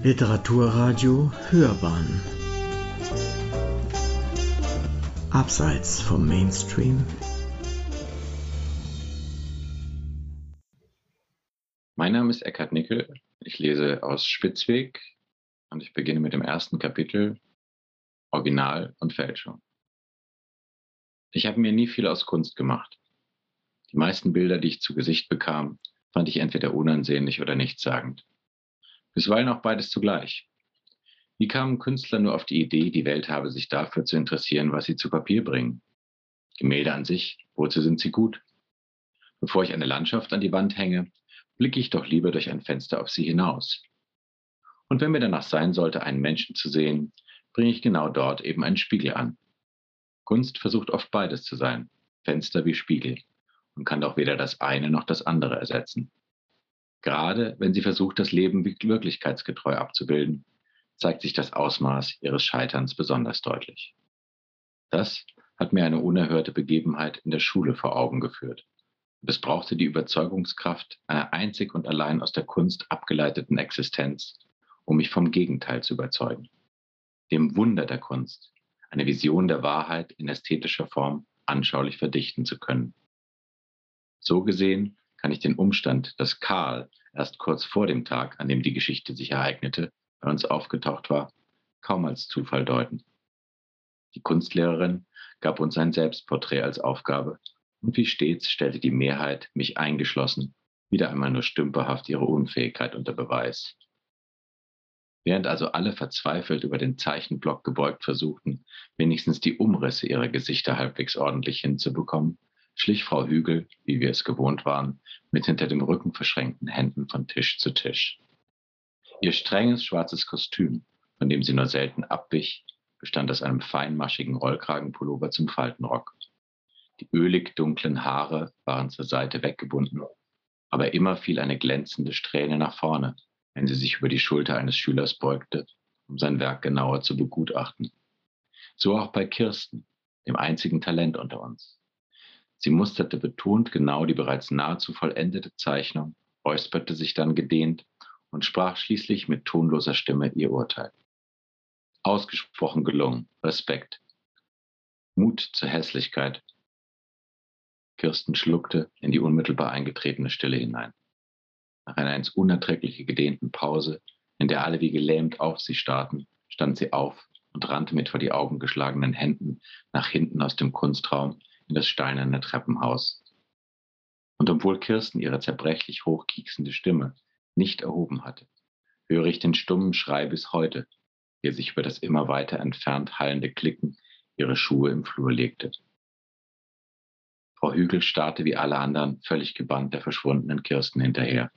Literaturradio Hörbahn Abseits vom Mainstream Mein Name ist Eckhard Nickel. Ich lese aus Spitzweg und ich beginne mit dem ersten Kapitel Original und Fälschung. Ich habe mir nie viel aus Kunst gemacht. Die meisten Bilder, die ich zu Gesicht bekam, fand ich entweder unansehnlich oder nichtssagend. Bisweilen auch beides zugleich. Wie kamen Künstler nur auf die Idee, die Welt habe sich dafür zu interessieren, was sie zu Papier bringen? Gemälde an sich, wozu sind sie gut? Bevor ich eine Landschaft an die Wand hänge, blicke ich doch lieber durch ein Fenster auf sie hinaus. Und wenn mir danach sein sollte, einen Menschen zu sehen, bringe ich genau dort eben einen Spiegel an. Kunst versucht oft beides zu sein, Fenster wie Spiegel, und kann doch weder das eine noch das andere ersetzen. Gerade wenn sie versucht, das Leben wirklichkeitsgetreu abzubilden, zeigt sich das Ausmaß ihres Scheiterns besonders deutlich. Das hat mir eine unerhörte Begebenheit in der Schule vor Augen geführt. Es brauchte die Überzeugungskraft einer einzig und allein aus der Kunst abgeleiteten Existenz, um mich vom Gegenteil zu überzeugen. Dem Wunder der Kunst, eine Vision der Wahrheit in ästhetischer Form anschaulich verdichten zu können. So gesehen kann ich den Umstand, dass Karl erst kurz vor dem Tag, an dem die Geschichte sich ereignete, bei uns aufgetaucht war, kaum als Zufall deuten. Die Kunstlehrerin gab uns ein Selbstporträt als Aufgabe und wie stets stellte die Mehrheit, mich eingeschlossen, wieder einmal nur stümperhaft ihre Unfähigkeit unter Beweis. Während also alle verzweifelt über den Zeichenblock gebeugt versuchten, wenigstens die Umrisse ihrer Gesichter halbwegs ordentlich hinzubekommen, schlich Frau Hügel, wie wir es gewohnt waren, mit hinter dem Rücken verschränkten Händen von Tisch zu Tisch. Ihr strenges schwarzes Kostüm, von dem sie nur selten abwich, bestand aus einem feinmaschigen Rollkragenpullover zum Faltenrock. Die ölig dunklen Haare waren zur Seite weggebunden, aber immer fiel eine glänzende Strähne nach vorne, wenn sie sich über die Schulter eines Schülers beugte, um sein Werk genauer zu begutachten. So auch bei Kirsten, dem einzigen Talent unter uns. Sie musterte betont genau die bereits nahezu vollendete Zeichnung, räusperte sich dann gedehnt und sprach schließlich mit tonloser Stimme ihr Urteil. Ausgesprochen gelungen. Respekt. Mut zur Hässlichkeit. Kirsten schluckte in die unmittelbar eingetretene Stille hinein. Nach einer ins Unerträgliche gedehnten Pause, in der alle wie gelähmt auf sie starrten, stand sie auf und rannte mit vor die Augen geschlagenen Händen nach hinten aus dem Kunstraum in das steinerne Treppenhaus. Und obwohl Kirsten ihre zerbrechlich hochkieksende Stimme nicht erhoben hatte, höre ich den stummen Schrei bis heute, wie er sich über das immer weiter entfernt hallende Klicken ihrer Schuhe im Flur legte. Frau Hügel starrte wie alle anderen völlig gebannt der verschwundenen Kirsten hinterher.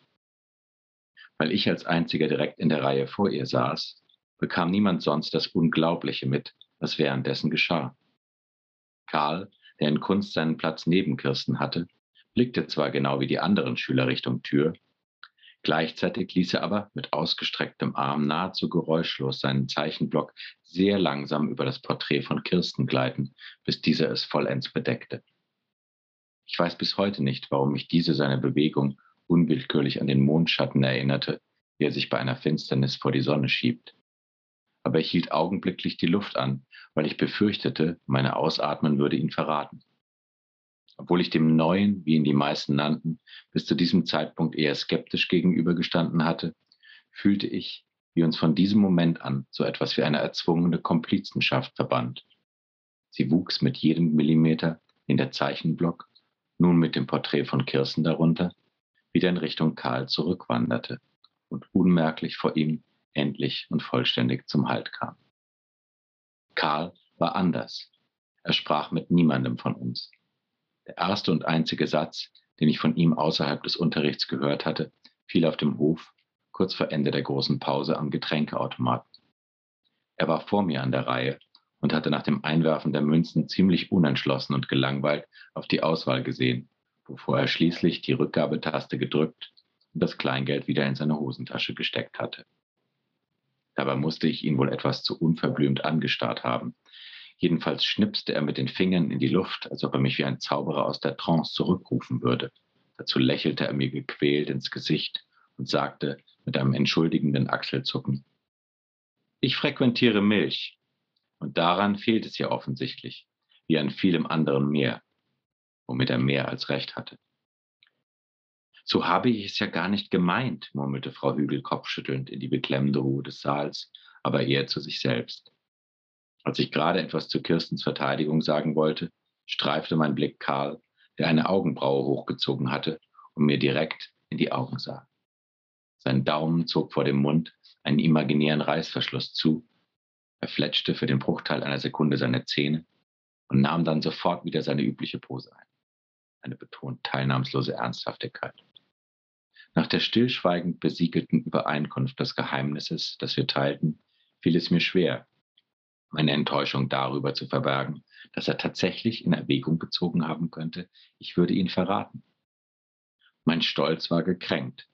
Weil ich als einziger direkt in der Reihe vor ihr saß, bekam niemand sonst das Unglaubliche mit, was währenddessen geschah. Karl der in Kunst seinen Platz neben Kirsten hatte, blickte zwar genau wie die anderen Schüler Richtung Tür, gleichzeitig ließ er aber mit ausgestrecktem Arm nahezu geräuschlos seinen Zeichenblock sehr langsam über das Porträt von Kirsten gleiten, bis dieser es vollends bedeckte. Ich weiß bis heute nicht, warum mich diese seine Bewegung unwillkürlich an den Mondschatten erinnerte, wie er sich bei einer Finsternis vor die Sonne schiebt aber ich hielt augenblicklich die Luft an, weil ich befürchtete, meine Ausatmen würde ihn verraten. Obwohl ich dem Neuen, wie ihn die meisten nannten, bis zu diesem Zeitpunkt eher skeptisch gegenübergestanden hatte, fühlte ich, wie uns von diesem Moment an so etwas wie eine erzwungene Komplizenschaft verband. Sie wuchs mit jedem Millimeter in der Zeichenblock, nun mit dem Porträt von Kirsten darunter, wieder in Richtung Karl zurückwanderte und unmerklich vor ihm endlich und vollständig zum Halt kam. Karl war anders. Er sprach mit niemandem von uns. Der erste und einzige Satz, den ich von ihm außerhalb des Unterrichts gehört hatte, fiel auf dem Hof, kurz vor Ende der großen Pause am Getränkeautomaten. Er war vor mir an der Reihe und hatte nach dem Einwerfen der Münzen ziemlich unentschlossen und gelangweilt auf die Auswahl gesehen, bevor er schließlich die Rückgabetaste gedrückt und das Kleingeld wieder in seine Hosentasche gesteckt hatte. Dabei musste ich ihn wohl etwas zu unverblümt angestarrt haben. Jedenfalls schnipste er mit den Fingern in die Luft, als ob er mich wie ein Zauberer aus der Trance zurückrufen würde. Dazu lächelte er mir gequält ins Gesicht und sagte mit einem entschuldigenden Achselzucken, Ich frequentiere Milch. Und daran fehlt es ja offensichtlich, wie an vielem anderen mehr, womit er mehr als recht hatte. So habe ich es ja gar nicht gemeint, murmelte Frau Hügel kopfschüttelnd in die beklemmende Ruhe des Saals, aber eher zu sich selbst. Als ich gerade etwas zu Kirstens Verteidigung sagen wollte, streifte mein Blick Karl, der eine Augenbraue hochgezogen hatte und mir direkt in die Augen sah. Sein Daumen zog vor dem Mund einen imaginären Reißverschluss zu. Er fletschte für den Bruchteil einer Sekunde seine Zähne und nahm dann sofort wieder seine übliche Pose ein. Eine betont teilnahmslose Ernsthaftigkeit. Nach der stillschweigend besiegelten Übereinkunft des Geheimnisses, das wir teilten, fiel es mir schwer, meine Enttäuschung darüber zu verbergen, dass er tatsächlich in Erwägung gezogen haben könnte, ich würde ihn verraten. Mein Stolz war gekränkt,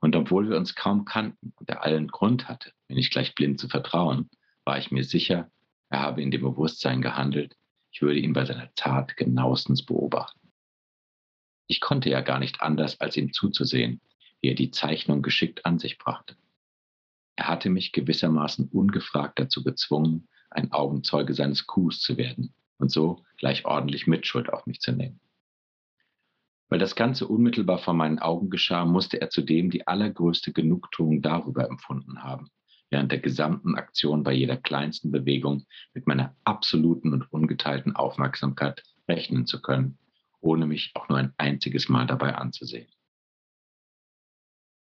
und obwohl wir uns kaum kannten und er allen Grund hatte, mir nicht gleich blind zu vertrauen, war ich mir sicher, er habe in dem Bewusstsein gehandelt, ich würde ihn bei seiner Tat genauestens beobachten. Ich konnte ja gar nicht anders, als ihm zuzusehen, wie er die Zeichnung geschickt an sich brachte. Er hatte mich gewissermaßen ungefragt dazu gezwungen, ein Augenzeuge seines Coups zu werden und so gleich ordentlich Mitschuld auf mich zu nehmen. Weil das Ganze unmittelbar vor meinen Augen geschah, musste er zudem die allergrößte Genugtuung darüber empfunden haben, während der gesamten Aktion bei jeder kleinsten Bewegung mit meiner absoluten und ungeteilten Aufmerksamkeit rechnen zu können, ohne mich auch nur ein einziges Mal dabei anzusehen.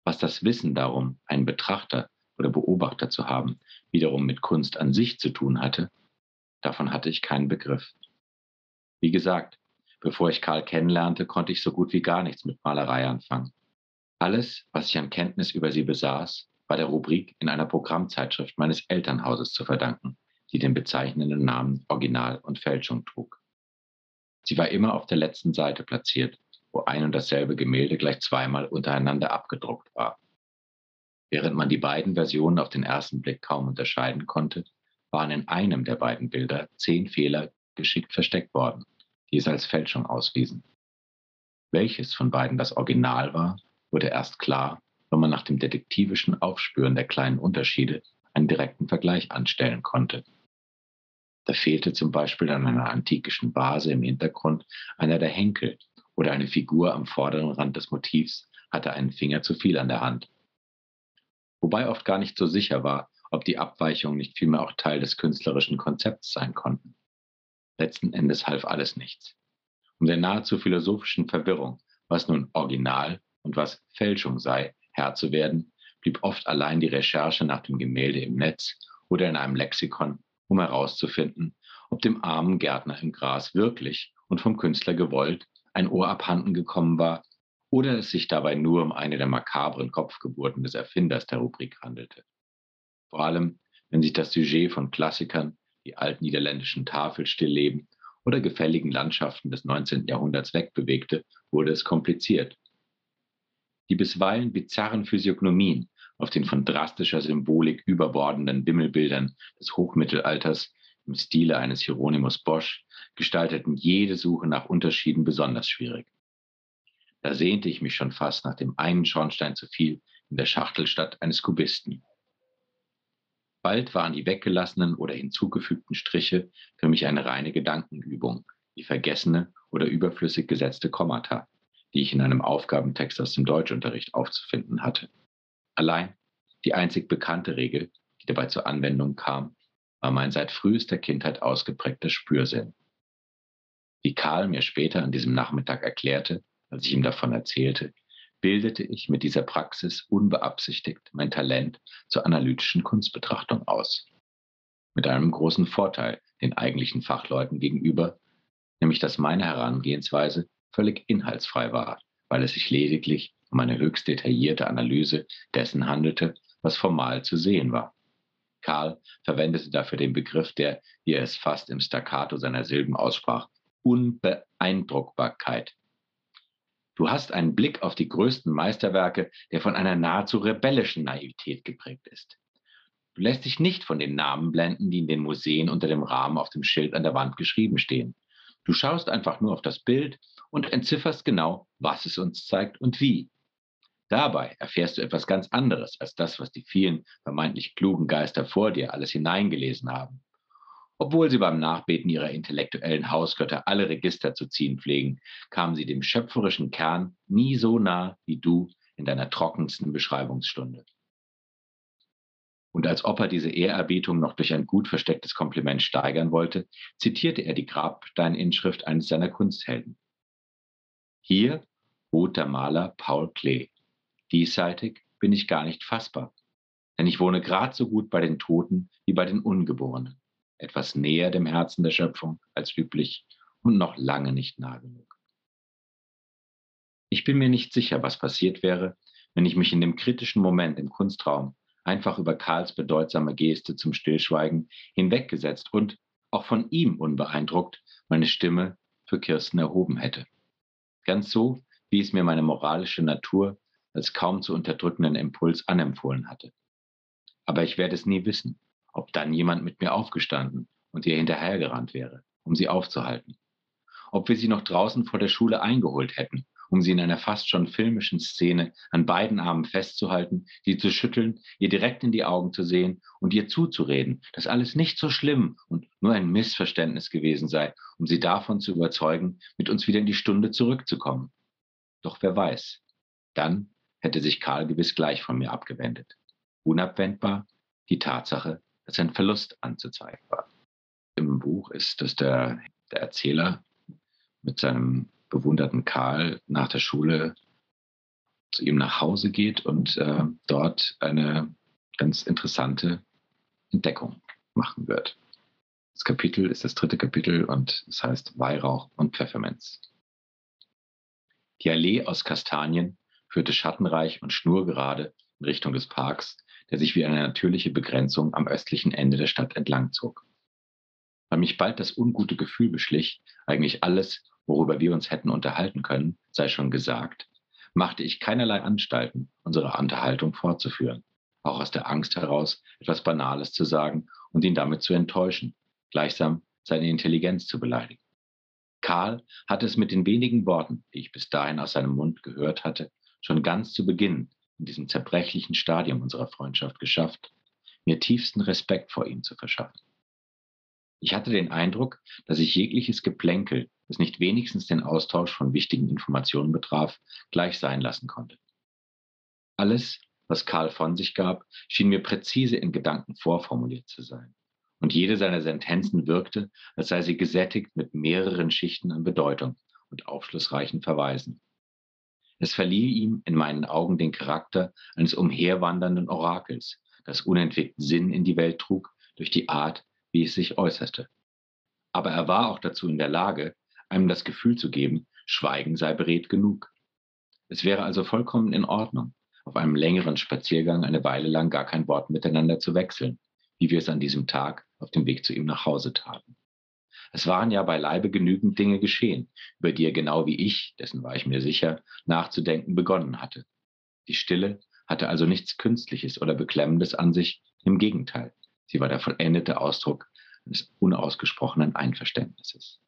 Was das Wissen darum, einen Betrachter oder Beobachter zu haben, wiederum mit Kunst an sich zu tun hatte, davon hatte ich keinen Begriff. Wie gesagt, Bevor ich Karl kennenlernte, konnte ich so gut wie gar nichts mit Malerei anfangen. Alles, was ich an Kenntnis über sie besaß, war der Rubrik in einer Programmzeitschrift meines Elternhauses zu verdanken, die den bezeichnenden Namen Original und Fälschung trug. Sie war immer auf der letzten Seite platziert, wo ein und dasselbe Gemälde gleich zweimal untereinander abgedruckt war. Während man die beiden Versionen auf den ersten Blick kaum unterscheiden konnte, waren in einem der beiden Bilder zehn Fehler geschickt versteckt worden die es als Fälschung auswiesen. Welches von beiden das Original war, wurde erst klar, wenn man nach dem detektivischen Aufspüren der kleinen Unterschiede einen direkten Vergleich anstellen konnte. Da fehlte zum Beispiel an einer antikischen Vase im Hintergrund einer der Henkel oder eine Figur am vorderen Rand des Motivs hatte einen Finger zu viel an der Hand. Wobei oft gar nicht so sicher war, ob die Abweichungen nicht vielmehr auch Teil des künstlerischen Konzepts sein konnten. Letzten Endes half alles nichts. Um der nahezu philosophischen Verwirrung, was nun Original und was Fälschung sei, Herr zu werden, blieb oft allein die Recherche nach dem Gemälde im Netz oder in einem Lexikon, um herauszufinden, ob dem armen Gärtner im Gras wirklich und vom Künstler gewollt ein Ohr abhanden gekommen war oder es sich dabei nur um eine der makabren Kopfgeburten des Erfinders der Rubrik handelte. Vor allem, wenn sich das Sujet von Klassikern die altniederländischen Tafelstillleben oder gefälligen Landschaften des 19. Jahrhunderts wegbewegte, wurde es kompliziert. Die bisweilen bizarren Physiognomien auf den von drastischer Symbolik überbordenden Wimmelbildern des Hochmittelalters im Stile eines Hieronymus Bosch gestalteten jede Suche nach Unterschieden besonders schwierig. Da sehnte ich mich schon fast nach dem einen Schornstein zu viel in der Schachtelstadt eines Kubisten. Bald waren die weggelassenen oder hinzugefügten Striche für mich eine reine Gedankenübung, wie vergessene oder überflüssig gesetzte Kommata, die ich in einem Aufgabentext aus dem Deutschunterricht aufzufinden hatte. Allein die einzig bekannte Regel, die dabei zur Anwendung kam, war mein seit frühester Kindheit ausgeprägter Spürsinn. Wie Karl mir später an diesem Nachmittag erklärte, als ich ihm davon erzählte, bildete ich mit dieser Praxis unbeabsichtigt mein Talent zur analytischen Kunstbetrachtung aus. Mit einem großen Vorteil den eigentlichen Fachleuten gegenüber, nämlich dass meine Herangehensweise völlig inhaltsfrei war, weil es sich lediglich um eine höchst detaillierte Analyse dessen handelte, was formal zu sehen war. Karl verwendete dafür den Begriff der, wie er es fast im Staccato seiner Silben aussprach, Unbeeindruckbarkeit Du hast einen Blick auf die größten Meisterwerke, der von einer nahezu rebellischen Naivität geprägt ist. Du lässt dich nicht von den Namen blenden, die in den Museen unter dem Rahmen auf dem Schild an der Wand geschrieben stehen. Du schaust einfach nur auf das Bild und entzifferst genau, was es uns zeigt und wie. Dabei erfährst du etwas ganz anderes als das, was die vielen vermeintlich klugen Geister vor dir alles hineingelesen haben. Obwohl sie beim Nachbeten ihrer intellektuellen Hausgötter alle Register zu ziehen pflegen, kamen sie dem schöpferischen Kern nie so nah wie du in deiner trockensten Beschreibungsstunde. Und als ob er diese Ehrerbietung noch durch ein gut verstecktes Kompliment steigern wollte, zitierte er die Grabsteininschrift eines seiner Kunsthelden. Hier ruht der Maler Paul Klee. Diesseitig bin ich gar nicht fassbar, denn ich wohne grad so gut bei den Toten wie bei den Ungeborenen etwas näher dem Herzen der Schöpfung als üblich und noch lange nicht nah genug. Ich bin mir nicht sicher, was passiert wäre, wenn ich mich in dem kritischen Moment im Kunstraum einfach über Karls bedeutsame Geste zum Stillschweigen hinweggesetzt und, auch von ihm unbeeindruckt, meine Stimme für Kirsten erhoben hätte. Ganz so, wie es mir meine moralische Natur als kaum zu unterdrückenden Impuls anempfohlen hatte. Aber ich werde es nie wissen, ob dann jemand mit mir aufgestanden und ihr hinterhergerannt wäre, um sie aufzuhalten. Ob wir sie noch draußen vor der Schule eingeholt hätten, um sie in einer fast schon filmischen Szene an beiden Armen festzuhalten, sie zu schütteln, ihr direkt in die Augen zu sehen und ihr zuzureden, dass alles nicht so schlimm und nur ein Missverständnis gewesen sei, um sie davon zu überzeugen, mit uns wieder in die Stunde zurückzukommen. Doch wer weiß, dann hätte sich Karl gewiss gleich von mir abgewendet. Unabwendbar die Tatsache, als ein Verlust anzuzeigen war. Im Buch ist, dass der, der Erzähler mit seinem bewunderten Karl nach der Schule zu ihm nach Hause geht und äh, dort eine ganz interessante Entdeckung machen wird. Das Kapitel ist das dritte Kapitel und es heißt Weihrauch und Pfefferminz. Die Allee aus Kastanien führte schattenreich und schnurgerade in Richtung des Parks, der sich wie eine natürliche Begrenzung am östlichen Ende der Stadt entlang zog. Weil mich bald das ungute Gefühl beschlich, eigentlich alles, worüber wir uns hätten unterhalten können, sei schon gesagt, machte ich keinerlei Anstalten, unsere Unterhaltung fortzuführen, auch aus der Angst heraus, etwas Banales zu sagen und ihn damit zu enttäuschen, gleichsam seine Intelligenz zu beleidigen. Karl hatte es mit den wenigen Worten, die ich bis dahin aus seinem Mund gehört hatte, schon ganz zu Beginn in diesem zerbrechlichen Stadium unserer Freundschaft geschafft, mir tiefsten Respekt vor ihm zu verschaffen. Ich hatte den Eindruck, dass ich jegliches Geplänkel, das nicht wenigstens den Austausch von wichtigen Informationen betraf, gleich sein lassen konnte. Alles, was Karl von sich gab, schien mir präzise in Gedanken vorformuliert zu sein. Und jede seiner Sentenzen wirkte, als sei sie gesättigt mit mehreren Schichten an Bedeutung und aufschlussreichen Verweisen. Es verlieh ihm in meinen Augen den Charakter eines umherwandernden Orakels, das unentwegt Sinn in die Welt trug durch die Art, wie es sich äußerte. Aber er war auch dazu in der Lage, einem das Gefühl zu geben, Schweigen sei beredt genug. Es wäre also vollkommen in Ordnung, auf einem längeren Spaziergang eine Weile lang gar kein Wort miteinander zu wechseln, wie wir es an diesem Tag auf dem Weg zu ihm nach Hause taten. Es waren ja beileibe genügend Dinge geschehen, über die er genau wie ich, dessen war ich mir sicher, nachzudenken begonnen hatte. Die Stille hatte also nichts Künstliches oder Beklemmendes an sich, im Gegenteil, sie war der vollendete Ausdruck eines unausgesprochenen Einverständnisses.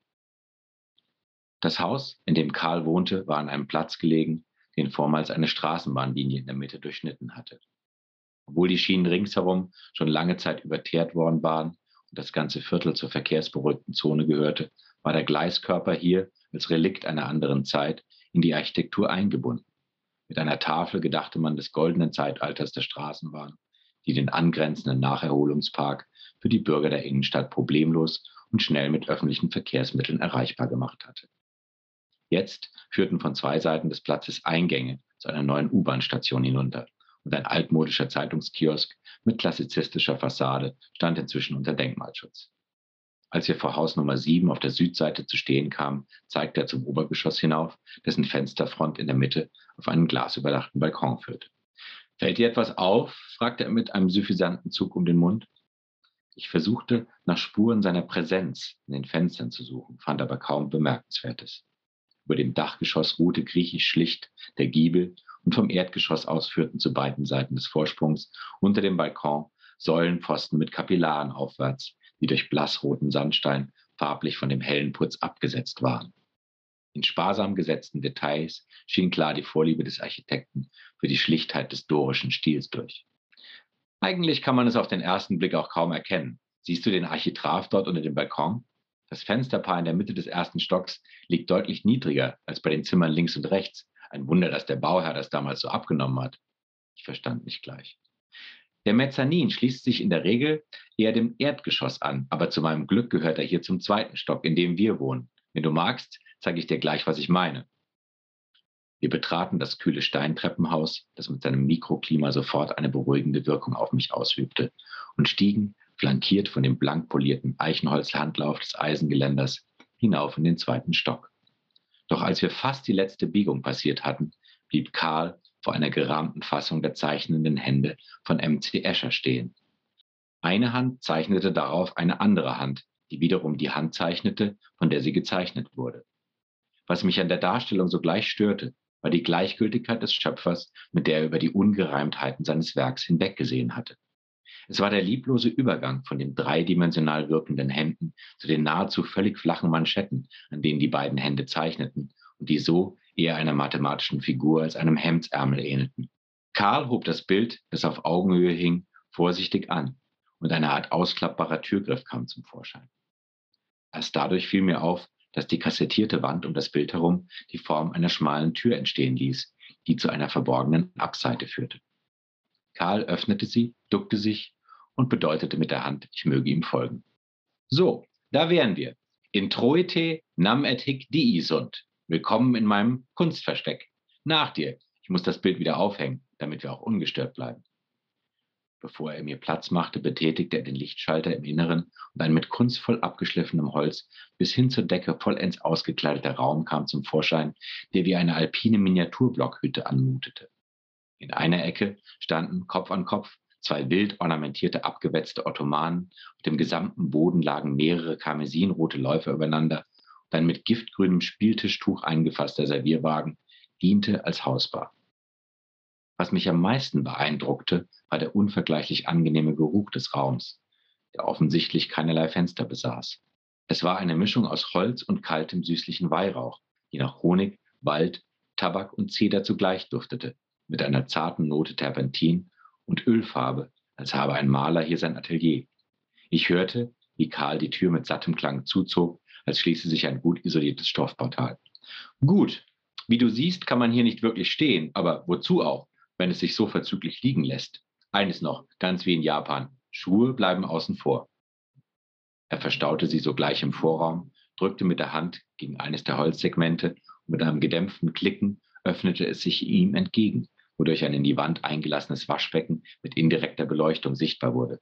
Das Haus, in dem Karl wohnte, war an einem Platz gelegen, den vormals eine Straßenbahnlinie in der Mitte durchschnitten hatte. Obwohl die Schienen ringsherum schon lange Zeit überteert worden waren, das ganze Viertel zur verkehrsberuhigten Zone gehörte, war der Gleiskörper hier als Relikt einer anderen Zeit in die Architektur eingebunden. Mit einer Tafel gedachte man des goldenen Zeitalters der Straßenbahn, die den angrenzenden Nacherholungspark für die Bürger der Innenstadt problemlos und schnell mit öffentlichen Verkehrsmitteln erreichbar gemacht hatte. Jetzt führten von zwei Seiten des Platzes Eingänge zu einer neuen U-Bahn-Station hinunter und ein altmodischer Zeitungskiosk mit klassizistischer Fassade stand inzwischen unter Denkmalschutz. Als wir vor Haus Nummer 7 auf der Südseite zu stehen kamen, zeigte er zum Obergeschoss hinauf, dessen Fensterfront in der Mitte auf einen glasüberdachten Balkon führte. Fällt dir etwas auf? fragte er mit einem suffisanten Zug um den Mund. Ich versuchte, nach Spuren seiner Präsenz in den Fenstern zu suchen, fand aber kaum Bemerkenswertes. Über dem Dachgeschoss ruhte griechisch schlicht der Giebel und vom Erdgeschoss aus führten zu beiden Seiten des Vorsprungs unter dem Balkon Säulenpfosten mit Kapillaren aufwärts, die durch blassroten Sandstein farblich von dem hellen Putz abgesetzt waren. In sparsam gesetzten Details schien klar die Vorliebe des Architekten für die Schlichtheit des dorischen Stils durch. Eigentlich kann man es auf den ersten Blick auch kaum erkennen. Siehst du den Architrav dort unter dem Balkon? Das Fensterpaar in der Mitte des ersten Stocks liegt deutlich niedriger als bei den Zimmern links und rechts. Ein Wunder, dass der Bauherr das damals so abgenommen hat. Ich verstand nicht gleich. Der Mezzanin schließt sich in der Regel eher dem Erdgeschoss an, aber zu meinem Glück gehört er hier zum zweiten Stock, in dem wir wohnen. Wenn du magst, zeige ich dir gleich, was ich meine. Wir betraten das kühle Steintreppenhaus, das mit seinem Mikroklima sofort eine beruhigende Wirkung auf mich ausübte, und stiegen, flankiert von dem blank polierten Eichenholzhandlauf des Eisengeländers, hinauf in den zweiten Stock. Doch als wir fast die letzte Biegung passiert hatten, blieb Karl vor einer gerahmten Fassung der zeichnenden Hände von M.C. Escher stehen. Eine Hand zeichnete darauf eine andere Hand, die wiederum die Hand zeichnete, von der sie gezeichnet wurde. Was mich an der Darstellung sogleich störte, war die Gleichgültigkeit des Schöpfers, mit der er über die Ungereimtheiten seines Werks hinweggesehen hatte. Es war der lieblose Übergang von den dreidimensional wirkenden Händen zu den nahezu völlig flachen Manschetten, an denen die beiden Hände zeichneten und die so eher einer mathematischen Figur als einem Hemdsärmel ähnelten. Karl hob das Bild, das auf Augenhöhe hing, vorsichtig an und eine Art ausklappbarer Türgriff kam zum Vorschein. Erst dadurch fiel mir auf, dass die kassettierte Wand um das Bild herum die Form einer schmalen Tür entstehen ließ, die zu einer verborgenen Abseite führte. Karl öffnete sie, duckte sich und bedeutete mit der Hand, ich möge ihm folgen. So, da wären wir. Introite nam et hic dii sunt. Willkommen in meinem Kunstversteck. Nach dir. Ich muss das Bild wieder aufhängen, damit wir auch ungestört bleiben. Bevor er mir Platz machte, betätigte er den Lichtschalter im Inneren und ein mit kunstvoll abgeschliffenem Holz bis hin zur Decke vollends ausgekleideter Raum kam zum Vorschein, der wie eine alpine Miniaturblockhütte anmutete. In einer Ecke standen Kopf an Kopf zwei wild ornamentierte, abgewetzte Ottomanen. Auf dem gesamten Boden lagen mehrere karmesinrote Läufer übereinander und ein mit giftgrünem Spieltischtuch eingefasster Servierwagen diente als Hausbar. Was mich am meisten beeindruckte, war der unvergleichlich angenehme Geruch des Raums, der offensichtlich keinerlei Fenster besaß. Es war eine Mischung aus Holz und kaltem süßlichen Weihrauch, die nach Honig, Wald, Tabak und Zeder zugleich duftete, mit einer zarten Note Terpentin und Ölfarbe, als habe ein Maler hier sein Atelier. Ich hörte, wie Karl die Tür mit sattem Klang zuzog, als schließe sich ein gut isoliertes Stoffportal. Gut, wie du siehst, kann man hier nicht wirklich stehen, aber wozu auch, wenn es sich so verzüglich liegen lässt? Eines noch, ganz wie in Japan, Schuhe bleiben außen vor. Er verstaute sie sogleich im Vorraum, drückte mit der Hand gegen eines der Holzsegmente und mit einem gedämpften Klicken öffnete es sich ihm entgegen wodurch ein in die Wand eingelassenes Waschbecken mit indirekter Beleuchtung sichtbar wurde.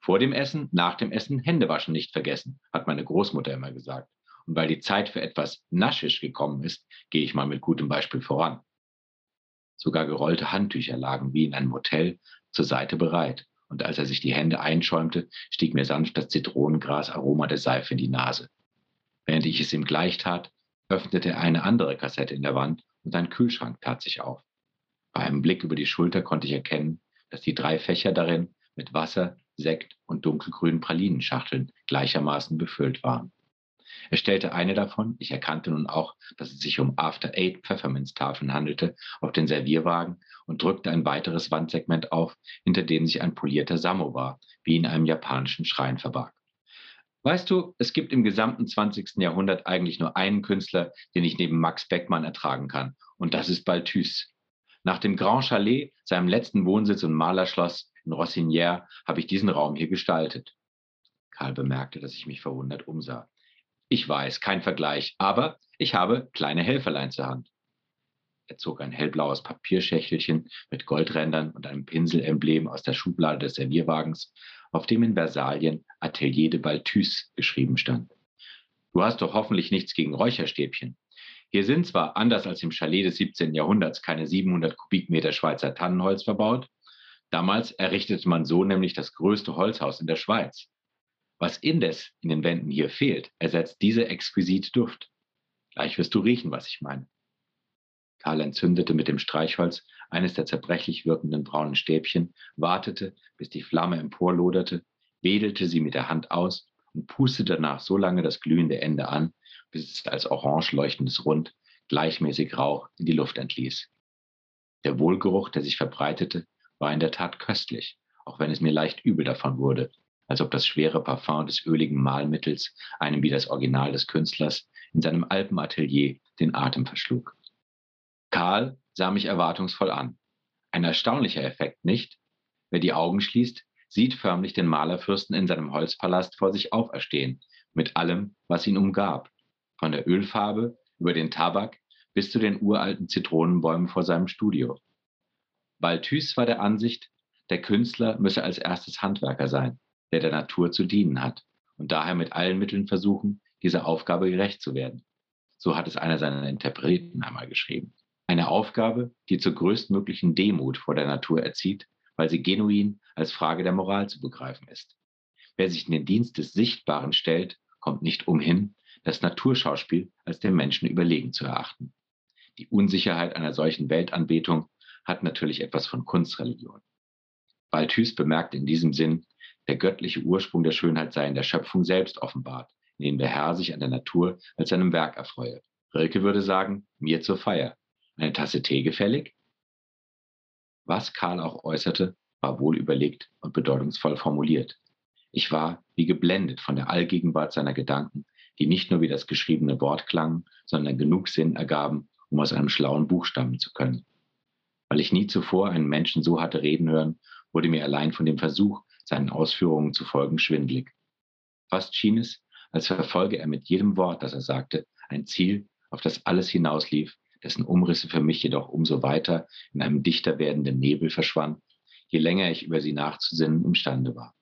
Vor dem Essen, nach dem Essen Händewaschen nicht vergessen, hat meine Großmutter immer gesagt. Und weil die Zeit für etwas naschisch gekommen ist, gehe ich mal mit gutem Beispiel voran. Sogar gerollte Handtücher lagen wie in einem Hotel zur Seite bereit. Und als er sich die Hände einschäumte, stieg mir sanft das Zitronengras-Aroma der Seife in die Nase. Während ich es ihm gleich tat, öffnete er eine andere Kassette in der Wand und ein Kühlschrank tat sich auf. Bei einem Blick über die Schulter konnte ich erkennen, dass die drei Fächer darin mit Wasser, Sekt und dunkelgrünen Pralinenschachteln gleichermaßen befüllt waren. Er stellte eine davon, ich erkannte nun auch, dass es sich um After Eight Pfefferminztafeln handelte, auf den Servierwagen und drückte ein weiteres Wandsegment auf, hinter dem sich ein polierter Samovar wie in einem japanischen Schrein verbarg. Weißt du, es gibt im gesamten 20. Jahrhundert eigentlich nur einen Künstler, den ich neben Max Beckmann ertragen kann, und das ist Balthus. Nach dem Grand Chalet, seinem letzten Wohnsitz und Malerschloss in Rossinière, habe ich diesen Raum hier gestaltet. Karl bemerkte, dass ich mich verwundert umsah. Ich weiß, kein Vergleich, aber ich habe kleine Helferlein zur Hand. Er zog ein hellblaues Papierschächtelchen mit Goldrändern und einem Pinselemblem aus der Schublade des Servierwagens, auf dem in Versalien Atelier de Balthus geschrieben stand. Du hast doch hoffentlich nichts gegen Räucherstäbchen. Hier sind zwar, anders als im Chalet des 17. Jahrhunderts, keine 700 Kubikmeter Schweizer Tannenholz verbaut. Damals errichtete man so nämlich das größte Holzhaus in der Schweiz. Was indes in den Wänden hier fehlt, ersetzt diese exquisite Duft. Gleich wirst du riechen, was ich meine. Karl entzündete mit dem Streichholz eines der zerbrechlich wirkenden braunen Stäbchen, wartete, bis die Flamme emporloderte, wedelte sie mit der Hand aus und pustete danach so lange das glühende Ende an, bis es als orange leuchtendes Rund gleichmäßig Rauch in die Luft entließ. Der Wohlgeruch, der sich verbreitete, war in der Tat köstlich, auch wenn es mir leicht übel davon wurde, als ob das schwere Parfum des öligen Mahlmittels einem wie das Original des Künstlers in seinem Alpenatelier den Atem verschlug. Karl sah mich erwartungsvoll an. Ein erstaunlicher Effekt, nicht? Wer die Augen schließt, sieht förmlich den Malerfürsten in seinem Holzpalast vor sich auferstehen, mit allem, was ihn umgab, von der Ölfarbe über den Tabak bis zu den uralten Zitronenbäumen vor seinem Studio. Balthus war der Ansicht, der Künstler müsse als erstes Handwerker sein, der der Natur zu dienen hat und daher mit allen Mitteln versuchen, dieser Aufgabe gerecht zu werden. So hat es einer seiner Interpreten einmal geschrieben. Eine Aufgabe, die zur größtmöglichen Demut vor der Natur erzieht, weil sie genuin als Frage der Moral zu begreifen ist. Wer sich in den Dienst des Sichtbaren stellt, kommt nicht umhin, das Naturschauspiel als dem Menschen überlegen zu erachten. Die Unsicherheit einer solchen Weltanbetung hat natürlich etwas von Kunstreligion. Balthus bemerkt in diesem Sinn, der göttliche Ursprung der Schönheit sei in der Schöpfung selbst offenbart, indem der Herr sich an der Natur als seinem Werk erfreue. Rilke würde sagen, mir zur Feier. Eine Tasse Tee gefällig? Was Karl auch äußerte, war wohl überlegt und bedeutungsvoll formuliert. Ich war wie geblendet von der Allgegenwart seiner Gedanken, die nicht nur wie das geschriebene Wort klangen, sondern genug Sinn ergaben, um aus einem schlauen Buch stammen zu können. Weil ich nie zuvor einen Menschen so hatte reden hören, wurde mir allein von dem Versuch, seinen Ausführungen zu folgen, schwindlig. Fast schien es, als verfolge er mit jedem Wort, das er sagte, ein Ziel, auf das alles hinauslief, dessen Umrisse für mich jedoch umso weiter in einem dichter werdenden Nebel verschwand, je länger ich über sie nachzusinnen imstande war.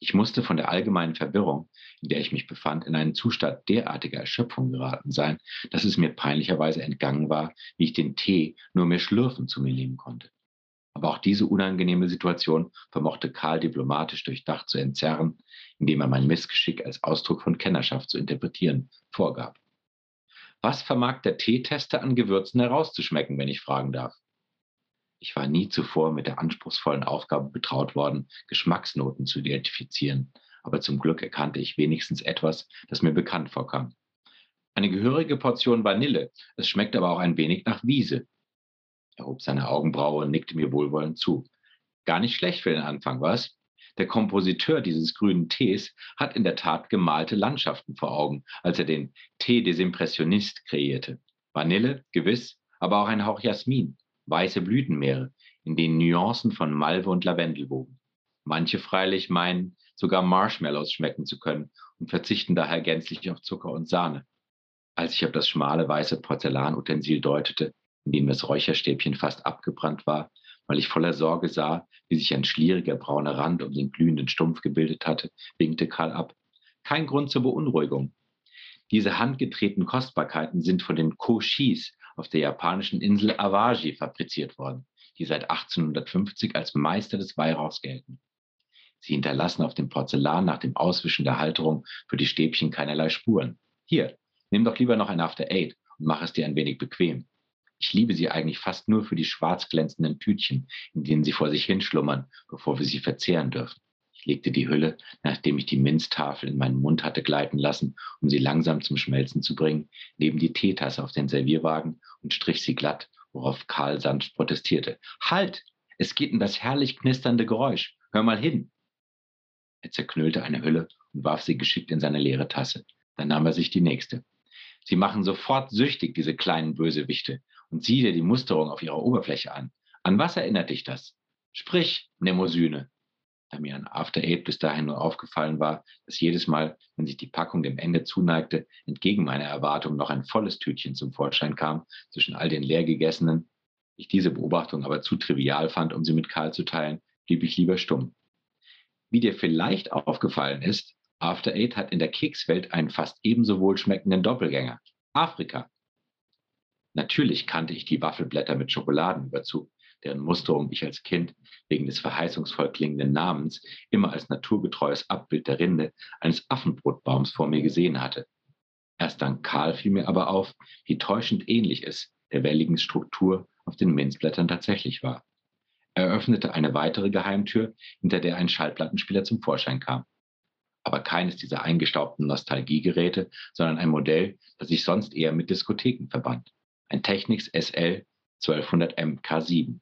Ich musste von der allgemeinen Verwirrung, in der ich mich befand, in einen Zustand derartiger Erschöpfung geraten sein, dass es mir peinlicherweise entgangen war, wie ich den Tee nur mehr schlürfen zu mir nehmen konnte. Aber auch diese unangenehme Situation vermochte Karl diplomatisch durchdacht zu entzerren, indem er mein Missgeschick als Ausdruck von Kennerschaft zu interpretieren vorgab. Was vermag der Teetester an Gewürzen herauszuschmecken, wenn ich fragen darf? Ich war nie zuvor mit der anspruchsvollen Aufgabe betraut worden, Geschmacksnoten zu identifizieren, aber zum Glück erkannte ich wenigstens etwas, das mir bekannt vorkam. Eine gehörige Portion Vanille, es schmeckt aber auch ein wenig nach Wiese. Er hob seine Augenbraue und nickte mir wohlwollend zu. Gar nicht schlecht für den Anfang, was? Der Kompositeur dieses grünen Tees hat in der Tat gemalte Landschaften vor Augen, als er den Tee des Impressionistes kreierte. Vanille, gewiss, aber auch ein Hauch Jasmin weiße Blütenmeere, in denen Nuancen von Malve und Lavendel wogen. Manche freilich meinen, sogar Marshmallows schmecken zu können und verzichten daher gänzlich auf Zucker und Sahne. Als ich auf das schmale weiße Porzellanutensil deutete, in dem das Räucherstäbchen fast abgebrannt war, weil ich voller Sorge sah, wie sich ein schlieriger brauner Rand um den glühenden Stumpf gebildet hatte, winkte Karl ab. Kein Grund zur Beunruhigung. Diese handgetretenen Kostbarkeiten sind von den Koshis, auf der japanischen Insel Awaji fabriziert worden, die seit 1850 als Meister des Weihrauchs gelten. Sie hinterlassen auf dem Porzellan nach dem Auswischen der Halterung für die Stäbchen keinerlei Spuren. Hier, nimm doch lieber noch ein After Eight und mach es dir ein wenig bequem. Ich liebe sie eigentlich fast nur für die schwarz glänzenden Tütchen, in denen sie vor sich hinschlummern, bevor wir sie verzehren dürfen. Legte die Hülle, nachdem ich die Minztafel in meinen Mund hatte gleiten lassen, um sie langsam zum Schmelzen zu bringen, neben die Teetasse auf den Servierwagen und strich sie glatt, worauf Karl sanft protestierte. Halt! Es geht in das herrlich knisternde Geräusch. Hör mal hin! Er zerknüllte eine Hülle und warf sie geschickt in seine leere Tasse. Dann nahm er sich die nächste. Sie machen sofort süchtig, diese kleinen Bösewichte. Und sieh dir die Musterung auf ihrer Oberfläche an. An was erinnert dich das? Sprich, Nemosyne da mir an After Eight bis dahin nur aufgefallen war, dass jedes Mal, wenn sich die Packung dem Ende zuneigte, entgegen meiner Erwartung noch ein volles Tütchen zum Vorschein kam zwischen all den leer gegessenen. Ich diese Beobachtung aber zu trivial fand, um sie mit Karl zu teilen, blieb ich lieber stumm. Wie dir vielleicht aufgefallen ist, After Eight hat in der Kekswelt einen fast ebenso wohlschmeckenden Doppelgänger. Afrika. Natürlich kannte ich die Waffelblätter mit Schokoladenüberzug, deren Musterung ich als Kind wegen des verheißungsvoll klingenden Namens immer als naturgetreues Abbild der Rinde eines Affenbrotbaums vor mir gesehen hatte. Erst dank Karl fiel mir aber auf, wie täuschend ähnlich es der welligen Struktur auf den Minzblättern tatsächlich war. Er öffnete eine weitere Geheimtür, hinter der ein Schallplattenspieler zum Vorschein kam. aber keines dieser eingestaubten Nostalgiegeräte, sondern ein Modell, das sich sonst eher mit Diskotheken verband. Ein Technics SL 1200M K7.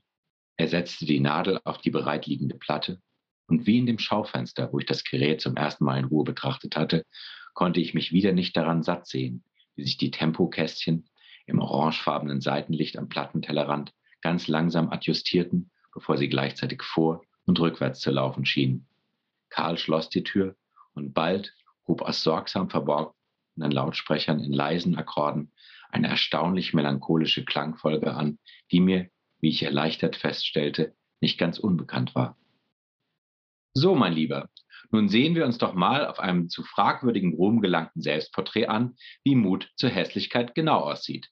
Er setzte die Nadel auf die bereitliegende Platte und wie in dem Schaufenster, wo ich das Gerät zum ersten Mal in Ruhe betrachtet hatte, konnte ich mich wieder nicht daran satt sehen, wie sich die Tempokästchen im orangefarbenen Seitenlicht am Plattentellerrand ganz langsam adjustierten, bevor sie gleichzeitig vor und rückwärts zu laufen schienen. Karl schloss die Tür und bald hob aus sorgsam verborgenen Lautsprechern in leisen Akkorden eine erstaunlich melancholische Klangfolge an, die mir, wie ich erleichtert feststellte, nicht ganz unbekannt war. So, mein Lieber, nun sehen wir uns doch mal auf einem zu fragwürdigen Ruhm gelangten Selbstporträt an, wie Mut zur Hässlichkeit genau aussieht.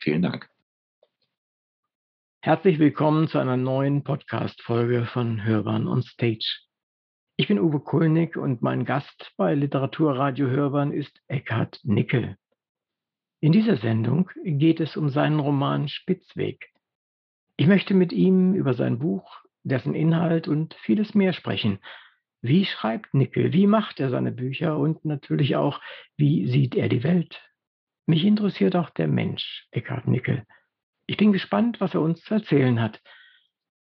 Vielen Dank. Herzlich willkommen zu einer neuen Podcast-Folge von Hörbahn on Stage. Ich bin Uwe Kulnig und mein Gast bei Literaturradio Hörbahn ist Eckhard Nickel. In dieser Sendung geht es um seinen Roman Spitzweg. Ich möchte mit ihm über sein Buch dessen Inhalt und vieles mehr sprechen. Wie schreibt Nickel? Wie macht er seine Bücher? Und natürlich auch, wie sieht er die Welt? Mich interessiert auch der Mensch, Eckhard Nickel. Ich bin gespannt, was er uns zu erzählen hat.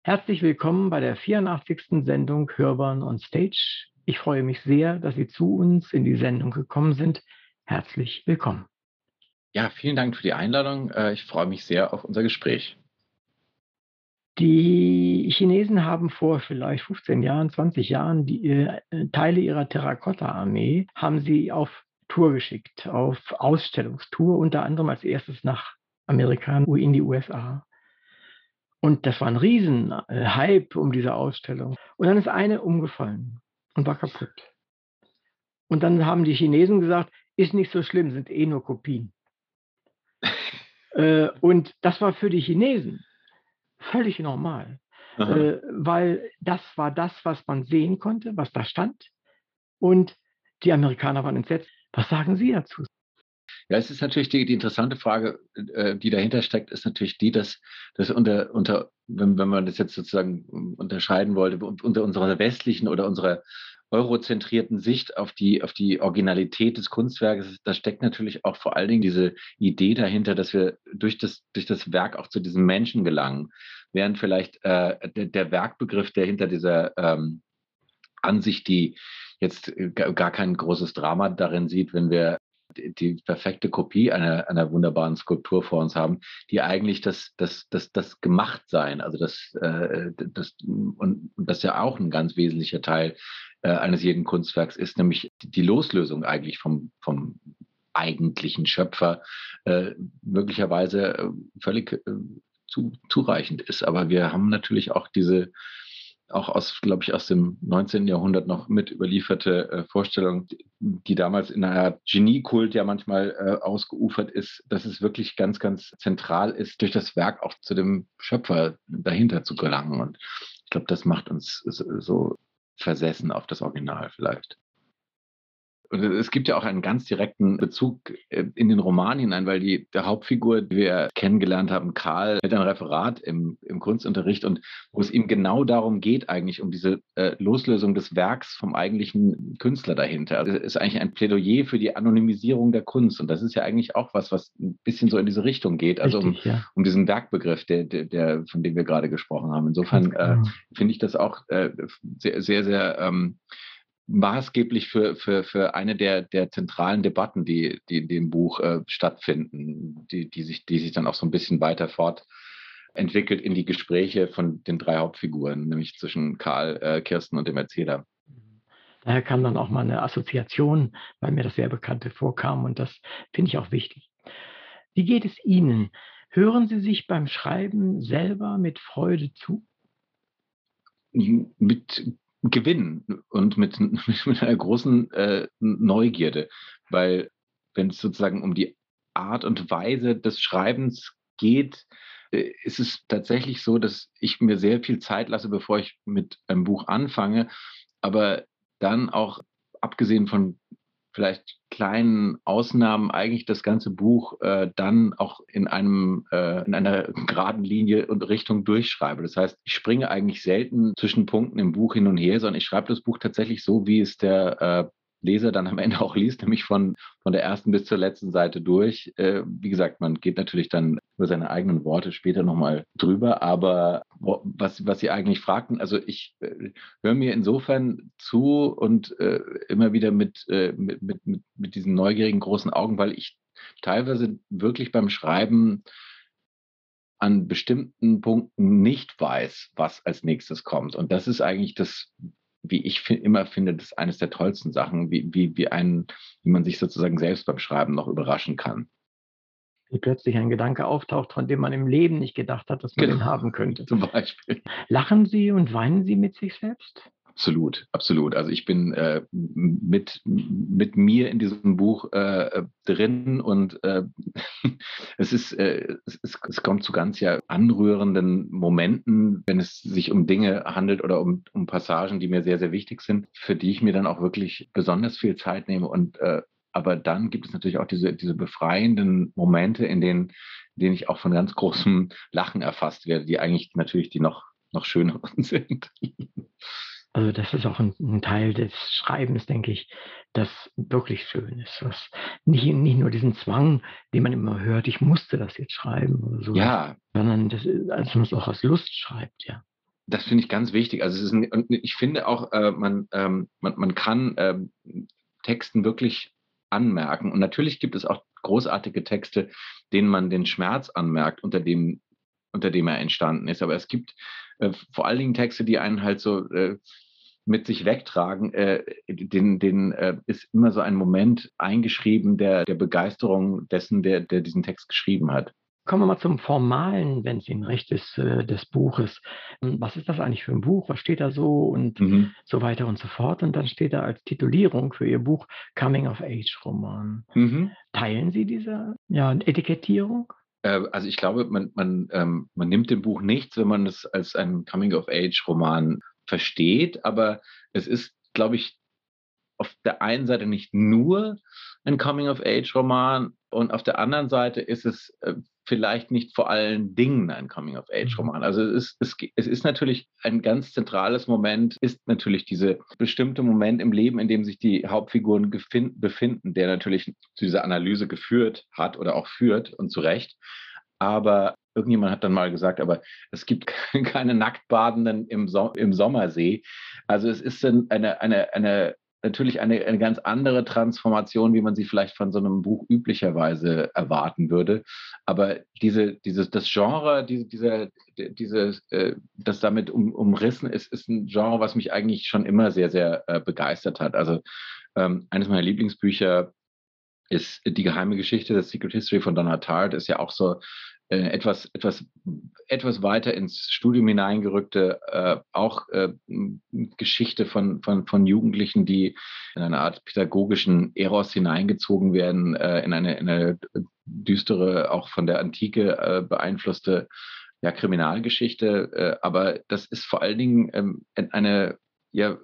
Herzlich willkommen bei der 84. Sendung Hörbahn on Stage. Ich freue mich sehr, dass Sie zu uns in die Sendung gekommen sind. Herzlich willkommen. Ja, vielen Dank für die Einladung. Äh, ich freue mich sehr auf unser Gespräch. Die Chinesen haben vor vielleicht 15 Jahren, 20 Jahren die äh, Teile ihrer Terrakotta-Armee haben sie auf Tour geschickt, auf Ausstellungstour, unter anderem als erstes nach Amerika, in die USA. Und das war ein Riesenhype um diese Ausstellung. Und dann ist eine umgefallen und war kaputt. Und dann haben die Chinesen gesagt, ist nicht so schlimm, sind eh nur Kopien. Äh, und das war für die Chinesen völlig normal, äh, weil das war das, was man sehen konnte, was da stand. Und die Amerikaner waren entsetzt. Was sagen Sie dazu? Ja, es ist natürlich die, die interessante Frage, äh, die dahinter steckt, ist natürlich die, dass, dass unter, unter wenn, wenn man das jetzt sozusagen unterscheiden wollte, unter unserer westlichen oder unserer eurozentrierten Sicht auf die, auf die Originalität des Kunstwerkes, da steckt natürlich auch vor allen Dingen diese Idee dahinter, dass wir durch das, durch das Werk auch zu diesem Menschen gelangen. Während vielleicht äh, der, der, Werkbegriff, der hinter dieser ähm, Ansicht, die jetzt gar kein großes Drama darin sieht, wenn wir die perfekte Kopie einer, einer wunderbaren Skulptur vor uns haben, die eigentlich das, das, das, das Gemachtsein, also das, äh, das und das ja auch ein ganz wesentlicher Teil äh, eines jeden Kunstwerks ist, nämlich die Loslösung eigentlich vom, vom eigentlichen Schöpfer, äh, möglicherweise äh, völlig äh, zu, zureichend ist. Aber wir haben natürlich auch diese auch aus, glaube ich, aus dem 19. Jahrhundert noch mit überlieferte äh, Vorstellung, die damals in einer Geniekult ja manchmal äh, ausgeufert ist, dass es wirklich ganz, ganz zentral ist, durch das Werk auch zu dem Schöpfer dahinter zu gelangen. Und ich glaube, das macht uns so versessen auf das Original vielleicht. Und es gibt ja auch einen ganz direkten Bezug äh, in den Roman hinein, weil die der Hauptfigur, die wir kennengelernt haben, Karl, hat ein Referat im, im Kunstunterricht und wo es ihm genau darum geht, eigentlich um diese äh, Loslösung des Werks vom eigentlichen Künstler dahinter. Also es ist eigentlich ein Plädoyer für die Anonymisierung der Kunst. Und das ist ja eigentlich auch was, was ein bisschen so in diese Richtung geht, also Richtig, um, ja. um diesen Werkbegriff, der, der, der, von dem wir gerade gesprochen haben. Insofern äh, genau. finde ich das auch äh, sehr, sehr, sehr ähm, maßgeblich für, für, für eine der, der zentralen Debatten, die, die in dem Buch äh, stattfinden, die, die, sich, die sich dann auch so ein bisschen weiter fortentwickelt in die Gespräche von den drei Hauptfiguren, nämlich zwischen Karl, äh, Kirsten und dem Erzähler. Daher kam dann auch mal eine Assoziation, weil mir das sehr Bekannte vorkam und das finde ich auch wichtig. Wie geht es Ihnen? Hören Sie sich beim Schreiben selber mit Freude zu? Mit Gewinn und mit, mit einer großen äh, Neugierde, weil wenn es sozusagen um die Art und Weise des Schreibens geht, äh, ist es tatsächlich so, dass ich mir sehr viel Zeit lasse, bevor ich mit einem Buch anfange, aber dann auch abgesehen von vielleicht kleinen Ausnahmen eigentlich das ganze Buch äh, dann auch in einem äh, in einer geraden Linie und Richtung durchschreibe. Das heißt, ich springe eigentlich selten zwischen Punkten im Buch hin und her, sondern ich schreibe das Buch tatsächlich so, wie es der äh, Leser dann am Ende auch liest, nämlich von, von der ersten bis zur letzten Seite durch. Äh, wie gesagt, man geht natürlich dann über seine eigenen Worte später nochmal drüber, aber was, was Sie eigentlich fragten, also ich äh, höre mir insofern zu und äh, immer wieder äh, mit, mit, mit, mit diesen neugierigen großen Augen, weil ich teilweise wirklich beim Schreiben an bestimmten Punkten nicht weiß, was als nächstes kommt. Und das ist eigentlich das wie ich immer finde, das ist eines der tollsten Sachen, wie, wie, wie, einen, wie man sich sozusagen selbst beim Schreiben noch überraschen kann. Wie plötzlich ein Gedanke auftaucht, von dem man im Leben nicht gedacht hat, dass man genau. ihn haben könnte. Zum Beispiel. Lachen Sie und weinen Sie mit sich selbst? Absolut, absolut. Also ich bin äh, mit, mit mir in diesem Buch äh, drin und äh, es ist, äh, es, es, kommt zu ganz ja anrührenden Momenten, wenn es sich um Dinge handelt oder um, um Passagen, die mir sehr, sehr wichtig sind, für die ich mir dann auch wirklich besonders viel Zeit nehme und äh, aber dann gibt es natürlich auch diese, diese befreienden Momente, in denen, in denen ich auch von ganz großem Lachen erfasst werde, die eigentlich natürlich die noch, noch schöneren sind. Also das ist auch ein, ein, Teil des Schreibens, denke ich, das wirklich schön ist. Was nicht, nicht nur diesen Zwang, den man immer hört, ich musste das jetzt schreiben oder so, ja. sondern das ist, also man es auch aus Lust schreibt, ja. Das finde ich ganz wichtig. Also es ist ein, ich finde auch, äh, man, ähm, man, man kann ähm, Texten wirklich anmerken. Und natürlich gibt es auch großartige Texte, denen man den Schmerz anmerkt, unter dem, unter dem er entstanden ist. Aber es gibt äh, vor allen Dingen Texte, die einen halt so äh, mit sich wegtragen, äh, den, den äh, ist immer so ein Moment eingeschrieben der, der Begeisterung dessen, der, der diesen Text geschrieben hat. Kommen wir mal zum Formalen, wenn es Ihnen recht ist, äh, des Buches. Was ist das eigentlich für ein Buch? Was steht da so und mhm. so weiter und so fort? Und dann steht da als Titulierung für Ihr Buch Coming of Age Roman. Mhm. Teilen Sie diese ja, Etikettierung? Äh, also ich glaube, man, man, ähm, man nimmt dem Buch nichts, wenn man es als einen Coming-of-Age-Roman versteht, aber es ist, glaube ich, auf der einen Seite nicht nur ein Coming-of-Age-Roman und auf der anderen Seite ist es äh, vielleicht nicht vor allen Dingen ein Coming-of-Age-Roman. Mhm. Also es ist, es, es ist natürlich ein ganz zentrales Moment, ist natürlich diese bestimmte Moment im Leben, in dem sich die Hauptfiguren befinden, der natürlich zu dieser Analyse geführt hat oder auch führt und zu Recht. Aber irgendjemand hat dann mal gesagt, aber es gibt keine Nacktbadenden im, so im Sommersee. Also es ist eine, eine, eine natürlich eine, eine ganz andere Transformation, wie man sie vielleicht von so einem Buch üblicherweise erwarten würde. Aber diese, dieses, das Genre, diese, diese, diese, äh, das damit um, umrissen ist, ist ein Genre, was mich eigentlich schon immer sehr, sehr äh, begeistert hat. Also ähm, eines meiner Lieblingsbücher ist Die geheime Geschichte, das Secret History von Donna Tartt, ist ja auch so etwas, etwas, etwas weiter ins Studium hineingerückte, äh, auch äh, Geschichte von, von, von Jugendlichen, die in eine Art pädagogischen Eros hineingezogen werden, äh, in, eine, in eine düstere, auch von der Antike äh, beeinflusste ja, Kriminalgeschichte. Äh, aber das ist vor allen Dingen ähm, eine, ja,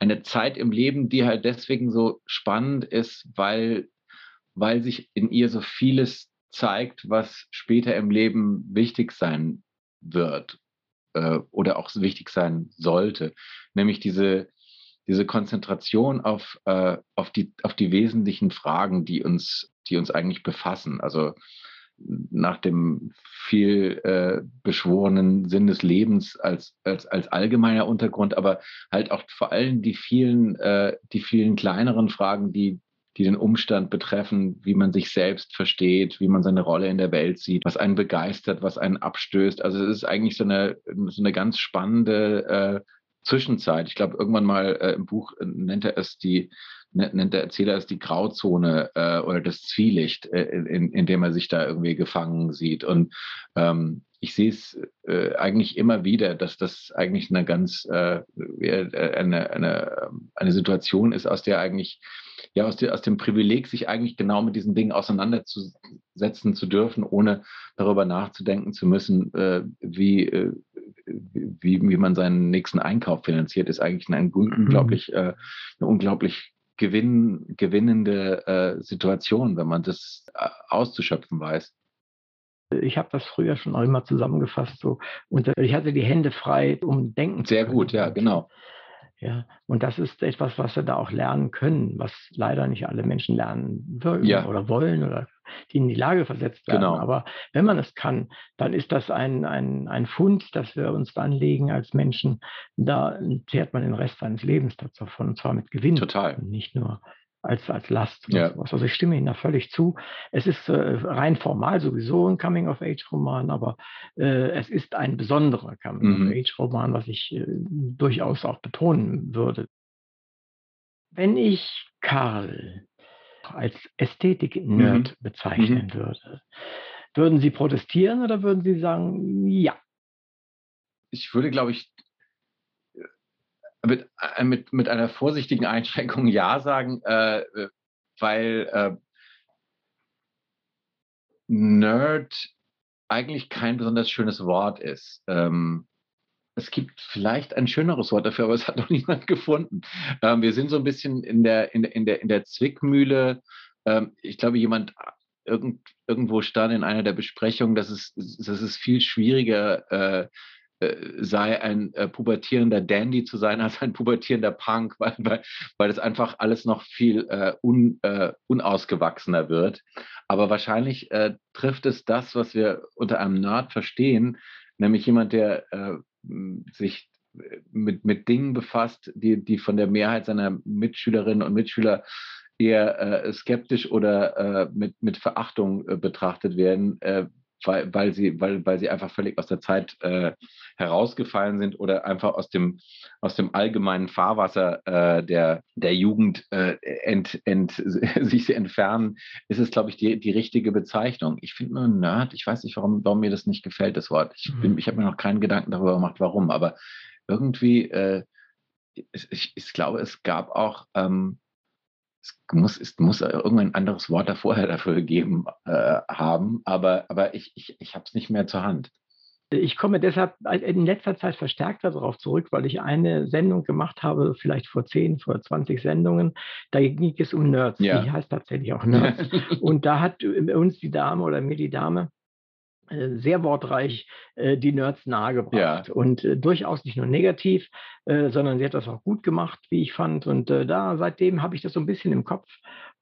eine Zeit im Leben, die halt deswegen so spannend ist, weil, weil sich in ihr so vieles zeigt, was später im Leben wichtig sein wird äh, oder auch wichtig sein sollte, nämlich diese, diese Konzentration auf, äh, auf, die, auf die wesentlichen Fragen, die uns, die uns eigentlich befassen. Also nach dem viel äh, beschworenen Sinn des Lebens als, als, als allgemeiner Untergrund, aber halt auch vor allem die vielen, äh, die vielen kleineren Fragen, die die den Umstand betreffen, wie man sich selbst versteht, wie man seine Rolle in der Welt sieht, was einen begeistert, was einen abstößt. Also es ist eigentlich so eine, so eine ganz spannende äh, Zwischenzeit. Ich glaube, irgendwann mal äh, im Buch nennt er es die, nennt der Erzähler es die Grauzone äh, oder das Zwielicht, äh, in, in dem er sich da irgendwie gefangen sieht. Und ähm, ich sehe es äh, eigentlich immer wieder, dass das eigentlich eine ganz äh, eine, eine, eine Situation ist, aus der eigentlich ja aus, der, aus dem Privileg, sich eigentlich genau mit diesen Dingen auseinanderzusetzen zu dürfen, ohne darüber nachzudenken zu müssen, äh, wie, äh, wie, wie man seinen nächsten Einkauf finanziert, ist eigentlich ein, ein mhm. unglaublich, äh, eine unglaublich gewinn, gewinnende äh, Situation, wenn man das äh, auszuschöpfen weiß. Ich habe das früher schon auch immer zusammengefasst. So. Und äh, ich hatte die Hände frei, um denken zu können. Sehr gut, ja, genau. Ja, und das ist etwas, was wir da auch lernen können, was leider nicht alle Menschen lernen wollen ja. oder wollen oder die in die Lage versetzt werden. Genau. Aber wenn man es kann, dann ist das ein, ein, ein Fund, das wir uns anlegen als Menschen. Da zehrt man den Rest seines Lebens davon, und zwar mit Gewinn. Total. Und nicht nur als, als Last. Ja. Sowas. Also ich stimme Ihnen da völlig zu. Es ist äh, rein formal sowieso ein Coming-of-Age-Roman, aber äh, es ist ein besonderer Coming-of-Age-Roman, was ich äh, durchaus auch betonen würde. Wenn ich Karl als Ästhetik-Nerd mhm. bezeichnen mhm. würde, würden Sie protestieren oder würden Sie sagen, ja? Ich würde, glaube ich, mit, äh, mit, mit einer vorsichtigen Einschränkung Ja sagen, äh, weil äh, Nerd eigentlich kein besonders schönes Wort ist. Ähm, es gibt vielleicht ein schöneres Wort dafür, aber es hat noch niemand gefunden. Ähm, wir sind so ein bisschen in der, in, in der, in der Zwickmühle. Ähm, ich glaube, jemand irgend, irgendwo stand in einer der Besprechungen, dass es, dass es viel schwieriger äh, äh, sei ein äh, pubertierender Dandy zu sein als ein pubertierender Punk, weil, weil, weil es einfach alles noch viel äh, un, äh, unausgewachsener wird. Aber wahrscheinlich äh, trifft es das, was wir unter einem Nerd verstehen, nämlich jemand, der äh, sich mit, mit Dingen befasst, die, die von der Mehrheit seiner Mitschülerinnen und Mitschüler eher skeptisch oder mit, mit Verachtung betrachtet werden, weil, weil, sie, weil, weil sie einfach völlig aus der Zeit äh, herausgefallen sind oder einfach aus dem, aus dem allgemeinen Fahrwasser äh, der, der Jugend äh, ent, ent, sich entfernen, ist es, glaube ich, die, die richtige Bezeichnung. Ich finde nur Nerd, ich weiß nicht, warum, warum mir das nicht gefällt, das Wort. Ich, mhm. ich habe mir noch keinen Gedanken darüber gemacht, warum, aber irgendwie, äh, ich, ich, glaube, es gab auch ähm, es muss, es muss irgendein anderes Wort da vorher dafür gegeben äh, haben, aber, aber ich, ich, ich habe es nicht mehr zur Hand. Ich komme deshalb in letzter Zeit verstärkt darauf zurück, weil ich eine Sendung gemacht habe, vielleicht vor 10, vor 20 Sendungen. Da ging es um Nerds. Ja. Die heißt tatsächlich auch Nerds. Und da hat uns die Dame oder mir die Dame äh, sehr wortreich äh, die Nerds nahegebracht. Ja. Und äh, durchaus nicht nur negativ, äh, sondern sie hat das auch gut gemacht, wie ich fand. Und äh, da seitdem habe ich das so ein bisschen im Kopf.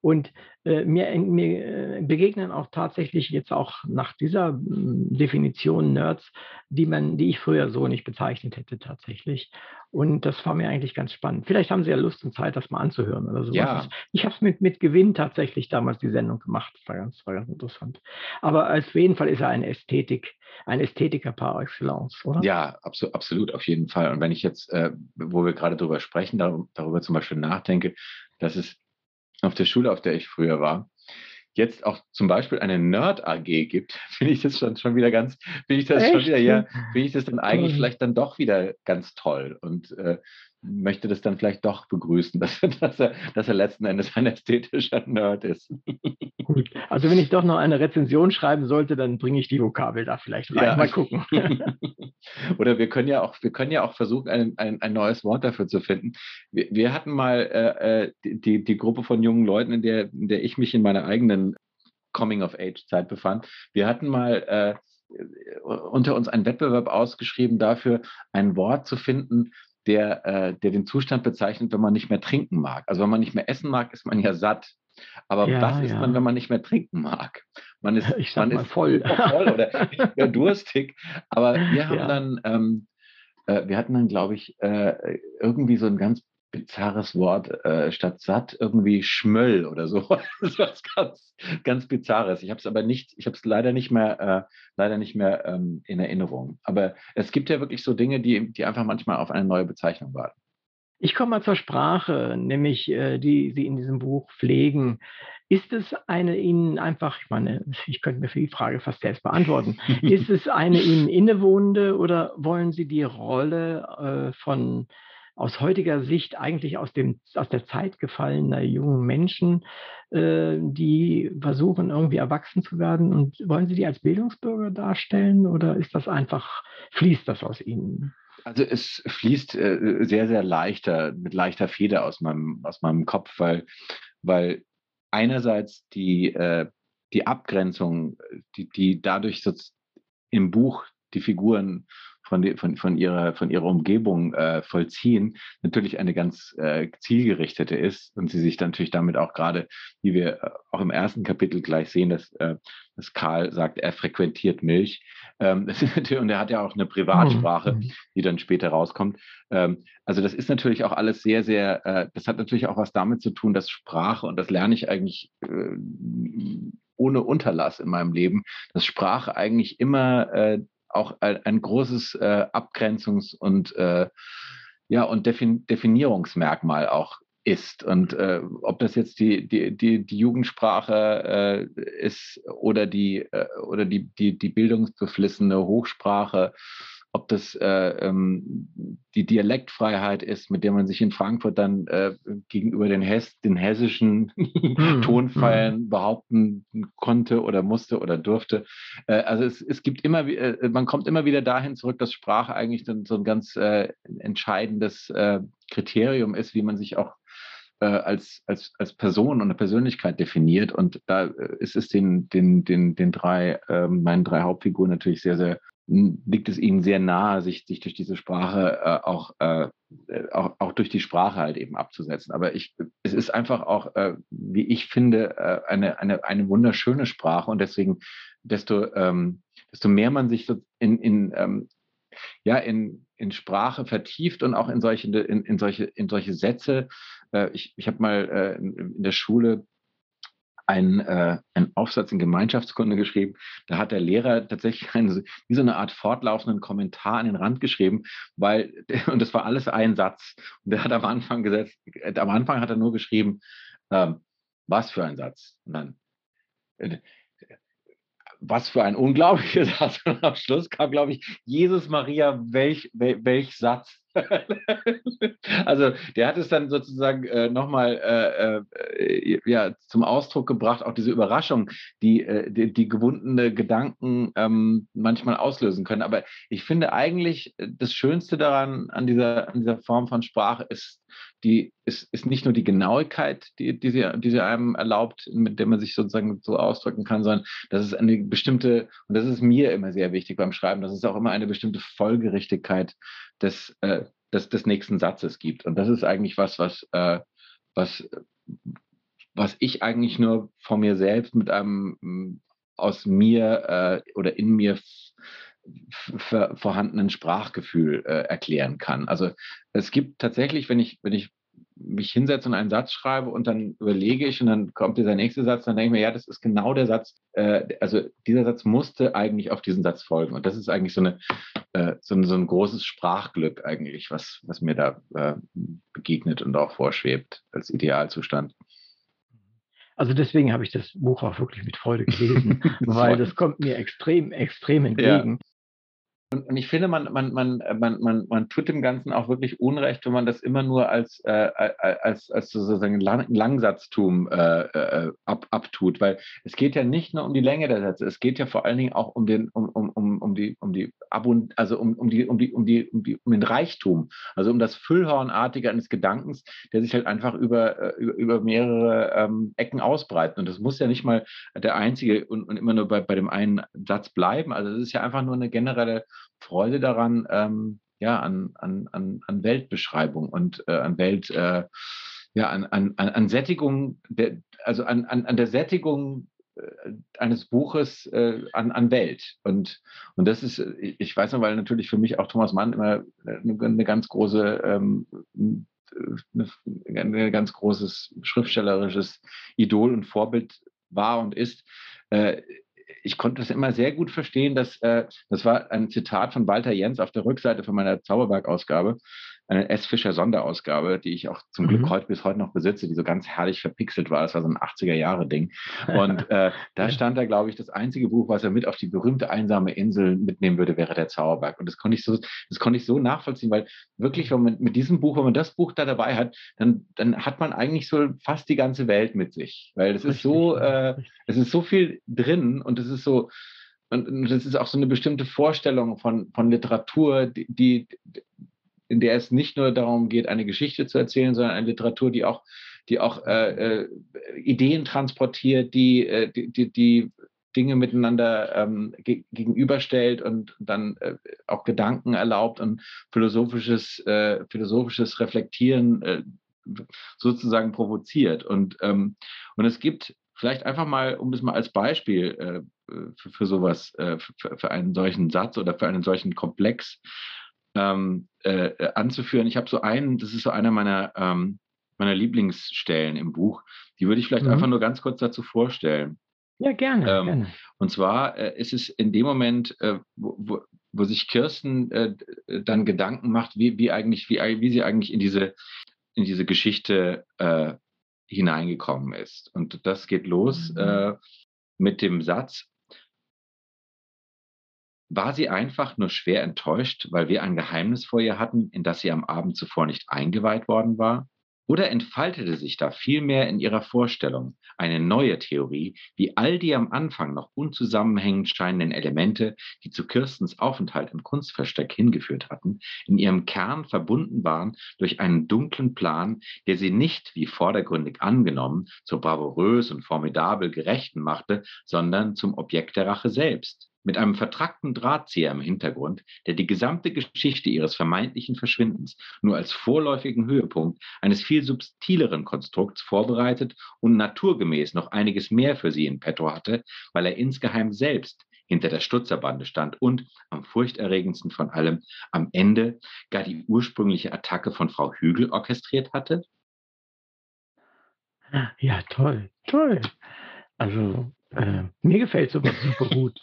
Und äh, mir, mir begegnen auch tatsächlich jetzt auch nach dieser hm, Definition Nerds, die man, die ich früher so nicht bezeichnet hätte tatsächlich. Und das war mir eigentlich ganz spannend. Vielleicht haben Sie ja Lust und Zeit, das mal anzuhören oder so. Ja. Ich habe es mit, mit Gewinn tatsächlich damals die Sendung gemacht. Das war ganz, war ganz interessant. Aber auf jeden Fall ist er ein Ästhetik, ein Ästhetiker par excellence, oder? Ja, absolut, absolut, auf jeden Fall. Und wenn ich jetzt, äh, wo wir gerade drüber sprechen, darüber, darüber zum Beispiel nachdenke, dass es auf der Schule, auf der ich früher war, jetzt auch zum Beispiel eine Nerd AG gibt, finde ich das schon, schon wieder ganz, finde ich das Echt? schon wieder, ja, finde ich das dann eigentlich vielleicht dann doch wieder ganz toll. Und äh, möchte das dann vielleicht doch begrüßen, dass, dass, er, dass er letzten Endes ein ästhetischer Nerd ist. Gut, also wenn ich doch noch eine Rezension schreiben sollte, dann bringe ich die Vokabel da vielleicht rein. Ja. Mal gucken. Oder wir können ja auch, wir können ja auch versuchen, ein, ein, ein neues Wort dafür zu finden. Wir, wir hatten mal äh, äh die, die Gruppe von jungen Leuten, in der, in der ich mich in meiner eigenen Coming-of-Age-Zeit befand. Wir hatten mal äh, unter uns einen Wettbewerb ausgeschrieben dafür, ein Wort zu finden, der, äh, der den Zustand bezeichnet, wenn man nicht mehr trinken mag. Also wenn man nicht mehr essen mag, ist man ja satt. Aber ja, was ist ja. man, wenn man nicht mehr trinken mag? Man ist, man ist voll. voll oder nicht mehr durstig. Aber wir haben ja. dann, ähm, äh, wir hatten dann, glaube ich, äh, irgendwie so ein ganz bizarres Wort äh, statt satt irgendwie Schmöll oder so. das war ganz, ganz bizarres. Ich habe es aber nicht, ich habe es leider nicht mehr, äh, leider nicht mehr ähm, in Erinnerung. Aber es gibt ja wirklich so Dinge, die, die einfach manchmal auf eine neue Bezeichnung warten. Ich komme mal zur Sprache, nämlich äh, die Sie in diesem Buch pflegen. Ist es eine Ihnen einfach, ich meine, ich könnte mir für die Frage fast selbst beantworten, ist es eine Ihnen innewohnende oder wollen Sie die Rolle äh, von aus heutiger Sicht eigentlich aus, dem, aus der Zeit gefallener jungen Menschen, äh, die versuchen, irgendwie erwachsen zu werden. Und wollen Sie die als Bildungsbürger darstellen oder ist das einfach, fließt das aus Ihnen? Also es fließt äh, sehr, sehr leichter, mit leichter Feder aus meinem, aus meinem Kopf, weil, weil einerseits die, äh, die Abgrenzung, die, die dadurch im Buch die Figuren von, von, von, ihrer, von ihrer Umgebung äh, vollziehen, natürlich eine ganz äh, zielgerichtete ist und sie sich natürlich damit auch gerade, wie wir äh, auch im ersten Kapitel gleich sehen, dass, äh, dass Karl sagt, er frequentiert Milch. Ähm, und er hat ja auch eine Privatsprache, mhm. die dann später rauskommt. Ähm, also das ist natürlich auch alles sehr, sehr, äh, das hat natürlich auch was damit zu tun, dass Sprache, und das lerne ich eigentlich äh, ohne Unterlass in meinem Leben, dass Sprache eigentlich immer äh, auch ein, ein großes äh, Abgrenzungs- und, äh, ja, und Defin Definierungsmerkmal auch ist. Und äh, ob das jetzt die, die, die, die Jugendsprache äh, ist oder die, äh, oder die, die, die bildungsbeflissene Hochsprache ob das äh, ähm, die Dialektfreiheit ist, mit der man sich in Frankfurt dann äh, gegenüber den, Hess, den hessischen hm, Tonfallen hm. behaupten konnte oder musste oder durfte. Äh, also es, es gibt immer, äh, man kommt immer wieder dahin zurück, dass Sprache eigentlich dann so ein ganz äh, entscheidendes äh, Kriterium ist, wie man sich auch als, als, als Person und eine Persönlichkeit definiert. Und da ist es den, den, den, den drei, äh, meinen drei Hauptfiguren natürlich sehr, sehr liegt es ihnen sehr nahe, sich, sich durch diese Sprache äh, auch, äh, auch, auch durch die Sprache halt eben abzusetzen. Aber ich, es ist einfach auch, äh, wie ich finde, äh, eine, eine, eine wunderschöne Sprache und deswegen, desto, ähm, desto mehr man sich so in, in, ähm, ja, in, in Sprache vertieft und auch in solche, in, in solche, in solche Sätze. Äh, ich ich habe mal äh, in der Schule einen, äh, einen Aufsatz in Gemeinschaftskunde geschrieben. Da hat der Lehrer tatsächlich eine, wie so eine Art fortlaufenden Kommentar an den Rand geschrieben, weil, und das war alles ein Satz. Und der hat am Anfang gesetzt, am Anfang hat er nur geschrieben, ähm, was für ein Satz. Und dann, äh, was für ein unglaublicher Satz. Und am Schluss kam, glaube ich, Jesus Maria, welch, welch, welch Satz. also der hat es dann sozusagen äh, nochmal äh, äh, ja, zum Ausdruck gebracht, auch diese Überraschung, die äh, die, die gewundene Gedanken ähm, manchmal auslösen können. Aber ich finde eigentlich, äh, das Schönste daran, an dieser, an dieser Form von Sprache ist, die ist, ist nicht nur die Genauigkeit, die, die, sie, die sie einem erlaubt, mit der man sich sozusagen so ausdrücken kann, sondern das ist eine bestimmte, und das ist mir immer sehr wichtig beim Schreiben, das ist auch immer eine bestimmte Folgerichtigkeit des, äh, des, des nächsten Satzes gibt. Und das ist eigentlich was, was, äh, was, was ich eigentlich nur von mir selbst mit einem aus mir äh, oder in mir vorhandenen Sprachgefühl äh, erklären kann. Also es gibt tatsächlich, wenn ich, wenn ich mich hinsetze und einen Satz schreibe und dann überlege ich und dann kommt dieser nächste Satz, dann denke ich mir, ja, das ist genau der Satz, äh, also dieser Satz musste eigentlich auf diesen Satz folgen. Und das ist eigentlich so, eine, äh, so, ein, so ein großes Sprachglück eigentlich, was, was mir da äh, begegnet und auch vorschwebt als Idealzustand. Also deswegen habe ich das Buch auch wirklich mit Freude gelesen, weil das kommt mir extrem, extrem entgegen. Ja. Und, und, ich finde, man, man, man, man, man, man tut dem Ganzen auch wirklich Unrecht, wenn man das immer nur als, äh, als, als sozusagen Lang Langsatztum äh, äh, ab, abtut, weil es geht ja nicht nur um die Länge der Sätze, es geht ja vor allen Dingen auch um den, um, um, um, die, um die Abund also um, um die, um die, um die, um die, um den Reichtum, also um das Füllhornartige eines Gedankens, der sich halt einfach über, äh, über, über mehrere ähm, Ecken ausbreitet. Und das muss ja nicht mal der einzige und, und immer nur bei, bei dem einen Satz bleiben. Also es ist ja einfach nur eine generelle Freude daran, ähm, ja, an, an, an, an Weltbeschreibung und äh, an Welt, äh, ja, an, an, an Sättigung, der, also an, an, an der Sättigung eines Buches äh, an, an Welt. Und, und das ist, ich weiß noch, weil natürlich für mich auch Thomas Mann immer eine, eine ganz große, ähm, ein ganz großes schriftstellerisches Idol und Vorbild war und ist. Äh, ich konnte das immer sehr gut verstehen, dass äh, das war ein Zitat von Walter Jens auf der Rückseite von meiner Zauberberg-Ausgabe eine S. Fischer Sonderausgabe, die ich auch zum mhm. Glück heute bis heute noch besitze, die so ganz herrlich verpixelt war. Das war so ein 80er-Jahre-Ding. Und äh, da stand da, glaube ich, das einzige Buch, was er mit auf die berühmte einsame Insel mitnehmen würde, wäre der Zauberberg. Und das konnte ich so, das konnte ich so nachvollziehen, weil wirklich, wenn man mit diesem Buch, wenn man das Buch da dabei hat, dann, dann hat man eigentlich so fast die ganze Welt mit sich. Weil es ist so, äh, es ist so viel drin und es ist so, und das ist auch so eine bestimmte Vorstellung von, von Literatur, die, die, in der es nicht nur darum geht, eine Geschichte zu erzählen, sondern eine Literatur, die auch, die auch äh, äh, Ideen transportiert, die, äh, die, die, die Dinge miteinander ähm, ge gegenüberstellt und dann äh, auch Gedanken erlaubt und philosophisches, äh, philosophisches Reflektieren sozusagen provoziert. Und, ähm, und es gibt vielleicht einfach mal, um es mal als Beispiel für, für sowas, für, für, einen solchen Satz oder für einen solchen Komplex ähm, äh, anzuführen. Ich habe so einen, das ist so einer meiner, ähm, meiner Lieblingsstellen im Buch, die würde ich vielleicht mhm. einfach nur ganz kurz dazu vorstellen. Ja, gerne. Ähm, gerne. Und zwar äh, ist es in dem Moment, äh, wo, wo, wo, sich Kirsten äh, dann Gedanken macht, wie, wie, eigentlich, wie, wie sie eigentlich in diese, in diese Geschichte äh, hineingekommen ist. Und das geht los mhm. Äh, mit dem Satz, war sie einfach nur schwer enttäuscht, weil wir ein Geheimnis vor ihr hatten, in das sie am Abend zuvor nicht eingeweiht worden war? Oder entfaltete sich da vielmehr in ihrer Vorstellung eine neue Theorie, wie all die am Anfang noch unzusammenhängend scheinenden Elemente, die zu Kirstens Aufenthalt im Kunstversteck hingeführt hatten, in ihrem Kern verbunden waren durch einen dunklen Plan, der sie nicht, wie vordergründig angenommen, zur bravourös und formidabel Gerechten machte, sondern zum Objekt der Rache selbst mit einem vertrackten Drahtzieher im Hintergrund, der die gesamte Geschichte ihres vermeintlichen Verschwindens nur als vorläufigen Höhepunkt eines viel subtileren Konstrukts vorbereitet und naturgemäß noch einiges mehr für sie in petto hatte, weil er insgeheim selbst hinter der Stutzerbande stand und, am furchterregendsten von allem, am Ende gar die ursprüngliche Attacke von Frau Hügel orchestriert hatte? Ja, toll, toll. Also äh, mir gefällt sowas super gut.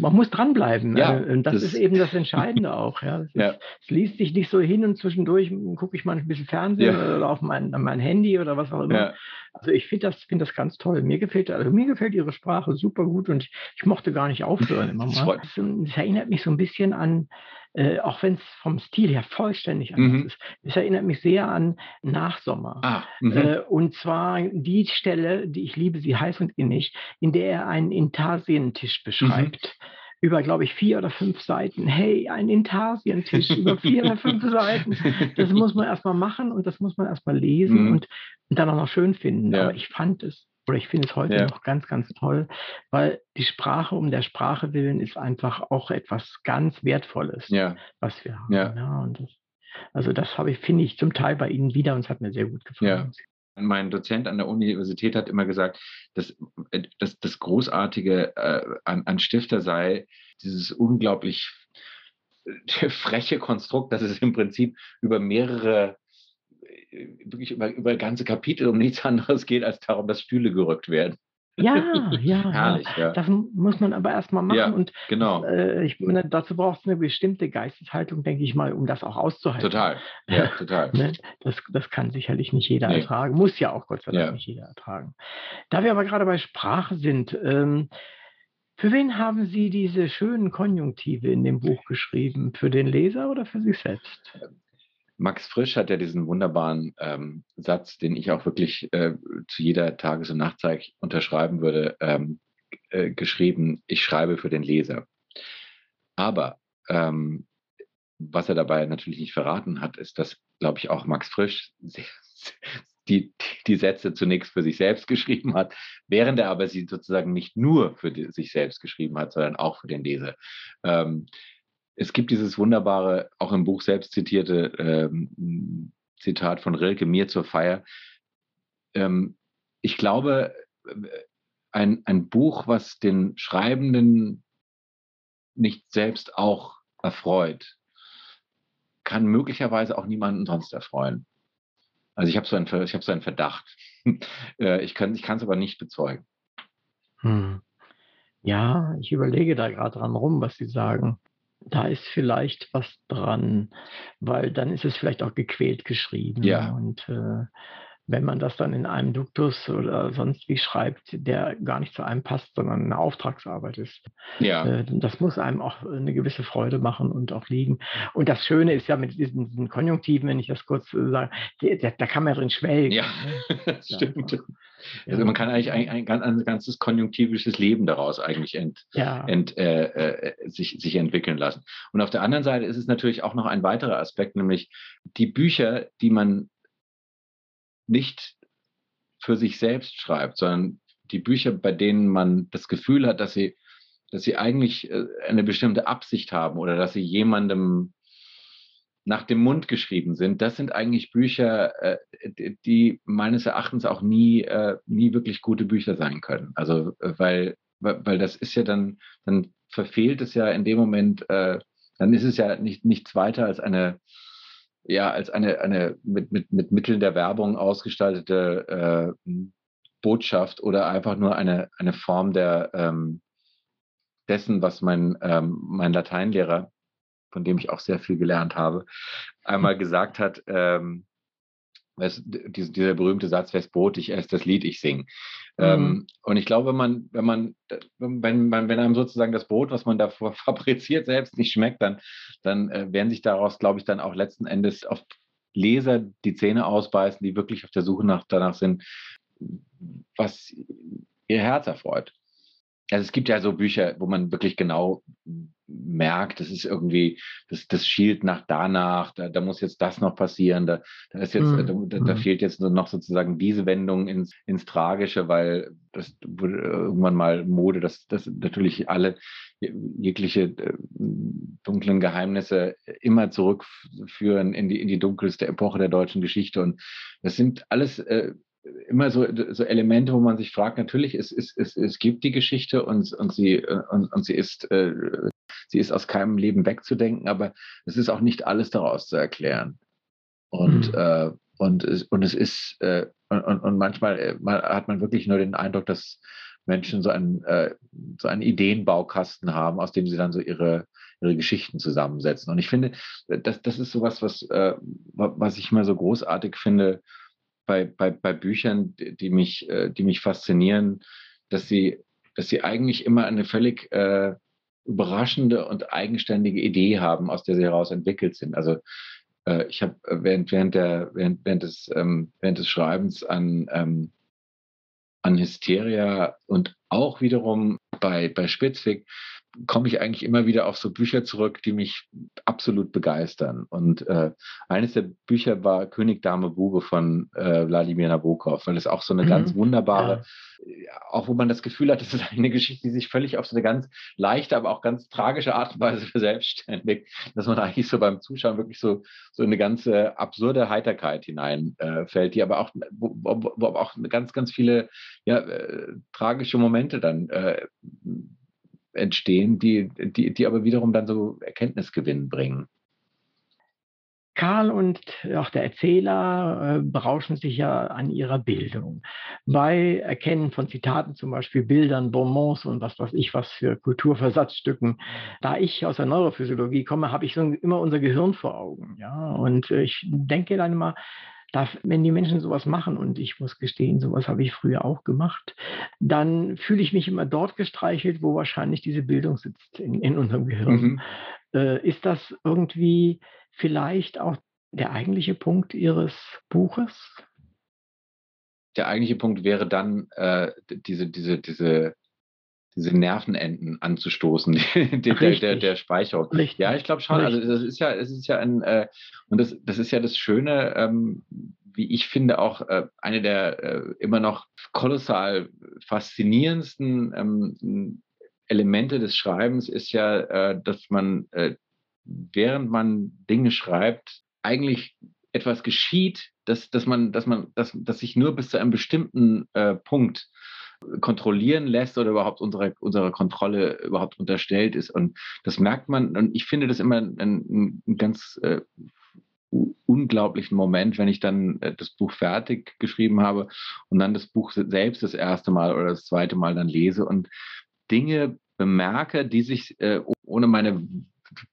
Man muss dranbleiben. Ja, äh, das, das, ist eben das Entscheidende auch. Ja. Es, ja. Liest sich nicht so hin und zwischendurch gucke ich mal ein bisschen Fernsehen ja. oder auf mein, mein Handy oder was auch immer. Also ich finde das, find das ganz toll. Mir gefällt, also mir gefällt ihre Sprache super gut und ich, ich mochte gar nicht aufhören immer mal. Das erinnert mich so ein bisschen an äh, auch wenn es vom Stil her vollständig anders mhm. ist. Es erinnert mich sehr an Nachsommer. Ah, äh, und zwar die Stelle, die ich liebe, sie heiß und innig, in der er einen Intarsientisch mhm. beschreibt. Mhm über, glaube ich, vier oder fünf Seiten. Hey, ein Intarsientisch über vier oder fünf Seiten. Das muss man erstmal machen und das muss man erstmal lesen mhm. und, und, dann auch noch schön finden. Ja. Aber ich fand es oder ich finde es heute ja. noch ganz, ganz toll, weil die Sprache um der Sprache willen ist einfach auch etwas ganz Wertvolles, ja. was wir haben. Ja. ja und das, also das habe ich, finde ich zum Teil bei Ihnen wieder und es hat mir sehr gut gefallen. Mein Dozent an der Universität hat immer gesagt, dass, äh, dass das Großartige äh, an, an Stifter sei, dieses unglaublich äh, freche Konstrukt, dass es im Prinzip über mehrere wirklich über, über ganze Kapitel um nichts anderes geht, als darum, dass Stühle gerückt werden. Ja, ja, Herrlich, ja. Das muss man aber erstmal machen. Ja, und genau. Äh, ich meine, dazu braucht es eine bestimmte Geisteshaltung, denke ich mal, um das auch auszuhalten. Total, ja, total. ne? das, das kann sicherlich nicht jeder nee. ertragen, muss ja auch Gott sei Dank ja. nicht jeder ertragen. Da wir aber gerade bei Sprache sind, ähm, für wen haben Sie diese schönen Konjunktive in dem Buch geschrieben? Für den Leser oder für sich selbst? Max Frisch hat ja diesen wunderbaren ähm, Satz, den ich auch wirklich äh, zu jeder Tages- und Nachtzeit unterschreiben würde, ähm, äh, geschrieben, ich schreibe für den Leser. Aber ähm, was er dabei natürlich nicht verraten hat, ist, dass, glaube ich, auch Max Frisch die, die Sätze zunächst für sich selbst geschrieben hat, während er aber sie sozusagen nicht nur für die, sich selbst geschrieben hat, sondern auch für den Leser. Ähm, es gibt dieses wunderbare, auch im Buch selbst zitierte ähm, Zitat von Rilke, mir zur Feier. Ähm, ich glaube, ein, ein Buch, was den Schreibenden nicht selbst auch erfreut, kann möglicherweise auch niemanden sonst erfreuen. Also ich habe so, einen, hab so einen Verdacht. Äh, ich kann es aber nicht bezeugen. Hm. Ja, ich überlege da gerade dran rum, was Sie sagen da ist vielleicht was dran, weil dann ist es vielleicht auch gequält geschrieben. Ja. Und äh, wenn man das dann in einem Duktus oder sonst wie schreibt, der gar nicht zu einem passt, sondern eine Auftragsarbeit ist. Ja. Äh, das muss einem auch eine gewisse Freude machen und auch liegen. Und das Schöne ist ja mit diesen, diesen Konjunktiven, wenn ich das kurz äh, sage, da kann man drin schwelgen. Ja, ne? das stimmt. Also man kann eigentlich ein, ein, ein, ganzes konjunktivisches Leben daraus eigentlich ent, ja. ent, äh, äh, sich, sich entwickeln lassen. Und auf der anderen Seite ist es natürlich auch noch ein weiterer Aspekt, nämlich die Bücher, die man nicht für sich selbst schreibt, sondern die Bücher, bei denen man das Gefühl hat, dass sie, dass sie eigentlich äh, eine bestimmte Absicht haben oder dass sie jemandem nach dem Mund geschrieben sind, das sind eigentlich Bücher, äh, die meines Erachtens auch nie, äh, nie wirklich gute Bücher sein können. Also, weil, weil das ist ja dann, dann verfehlt es ja in dem Moment, dann ist es ja nicht, nichts weiter als eine, ja als eine, eine mit, mit, mit Mitteln der Werbung ausgestaltete äh, Botschaft oder einfach nur eine, eine Form der ähm, dessen, was mein, ähm, mein Lateinlehrer, von dem ich auch sehr viel gelernt habe, einmal gesagt hat, ähm, es, dieser berühmte Satz, wer Brot, ich esse das Lied, ich singe. Mhm. Ähm, und ich glaube, wenn man, wenn man, wenn, man, wenn einem sozusagen das Brot, was man davor fabriziert, selbst nicht schmeckt, dann, dann äh, werden sich daraus, glaube ich, dann auch letzten Endes auf Leser die Zähne ausbeißen, die wirklich auf der Suche nach, danach sind, was ihr Herz erfreut. Also es gibt ja so Bücher, wo man wirklich genau merkt, das ist irgendwie, das, das schielt nach danach, da, da muss jetzt das noch passieren, da, da ist jetzt, mhm. da, da, mhm. fehlt jetzt noch sozusagen diese Wendung ins, ins Tragische, weil das wurde irgendwann mal Mode, dass, dass natürlich alle jegliche äh, dunklen Geheimnisse immer zurückführen in die, in die dunkelste Epoche der deutschen Geschichte. Und das sind alles äh, immer so, so Elemente, wo man sich fragt, natürlich, es, es, es, es gibt die Geschichte und, und, sie, und, und sie, ist, äh, sie ist aus keinem Leben wegzudenken, aber es ist auch nicht alles daraus zu erklären. Und, mhm. äh, und, es, und es ist, äh, und, und manchmal äh, hat man wirklich nur den Eindruck, dass Menschen so einen, äh, so einen Ideenbaukasten haben, aus dem sie dann so ihre, ihre Geschichten zusammensetzen. Und ich finde, das, das ist sowas, was, äh, was ich immer so großartig finde, bei, bei, bei Büchern, die mich, äh, die mich faszinieren, dass sie, dass sie eigentlich immer eine völlig äh, überraschende und eigenständige Idee haben, aus der sie heraus entwickelt sind. Also äh, ich habe äh, während, während, während, während, des, ähm, während des Schreibens an, ähm, an Hysteria und auch wiederum bei, bei Spitzweg komme ich eigentlich immer wieder auf so Bücher zurück, die mich absolut begeistern. Und äh, eines der Bücher war König, Dame, Bube von äh, Wladimir Nabokov, weil es auch so eine mhm. ganz wunderbare, ja. auch wo man das Gefühl hat, es ist eine Geschichte, die sich völlig auf so eine ganz leichte, aber auch ganz tragische Art und Weise verselbstständigt, dass man eigentlich so beim Zuschauen wirklich so, so eine ganze absurde Heiterkeit hineinfällt, äh, die aber auch, wo, wo, wo auch ganz, ganz viele ja, äh, tragische Momente dann äh, entstehen, die, die, die aber wiederum dann so Erkenntnisgewinn bringen. Karl und auch der Erzähler äh, berauschen sich ja an ihrer Bildung. Bei Erkennen von Zitaten, zum Beispiel Bildern, Bonbons und was weiß ich, was für Kulturversatzstücken. Da ich aus der Neurophysiologie komme, habe ich so immer unser Gehirn vor Augen. Ja? Und äh, ich denke dann immer, darf, wenn die Menschen sowas machen, und ich muss gestehen, sowas habe ich früher auch gemacht, dann fühle ich mich immer dort gestreichelt, wo wahrscheinlich diese Bildung sitzt in, in unserem Gehirn. Mhm. Äh, ist das irgendwie vielleicht auch der eigentliche Punkt Ihres Buches? Der eigentliche Punkt wäre dann äh, diese, diese, diese diese Nervenenden anzustoßen, der, der, der, der Speicherung. Richtig. Ja, ich glaube schon. Also Richtig. Also das ist ja, es ist ja ein, äh, und das, das ist ja das Schöne, ähm, wie ich finde, auch äh, eine der äh, immer noch kolossal faszinierendsten ähm, Elemente des Schreibens ist ja, äh, dass man, äh, während man Dinge schreibt, eigentlich etwas geschieht, dass, dass man, dass man, dass, dass sich nur bis zu einem bestimmten äh, Punkt kontrollieren lässt oder überhaupt unserer, unserer Kontrolle überhaupt unterstellt ist. Und das merkt man, und ich finde das immer ein, ein ganz äh, unglaublichen Moment, wenn ich dann äh, das Buch fertig geschrieben habe und dann das Buch selbst das erste Mal oder das zweite Mal dann lese und Dinge bemerke, die sich äh, ohne meine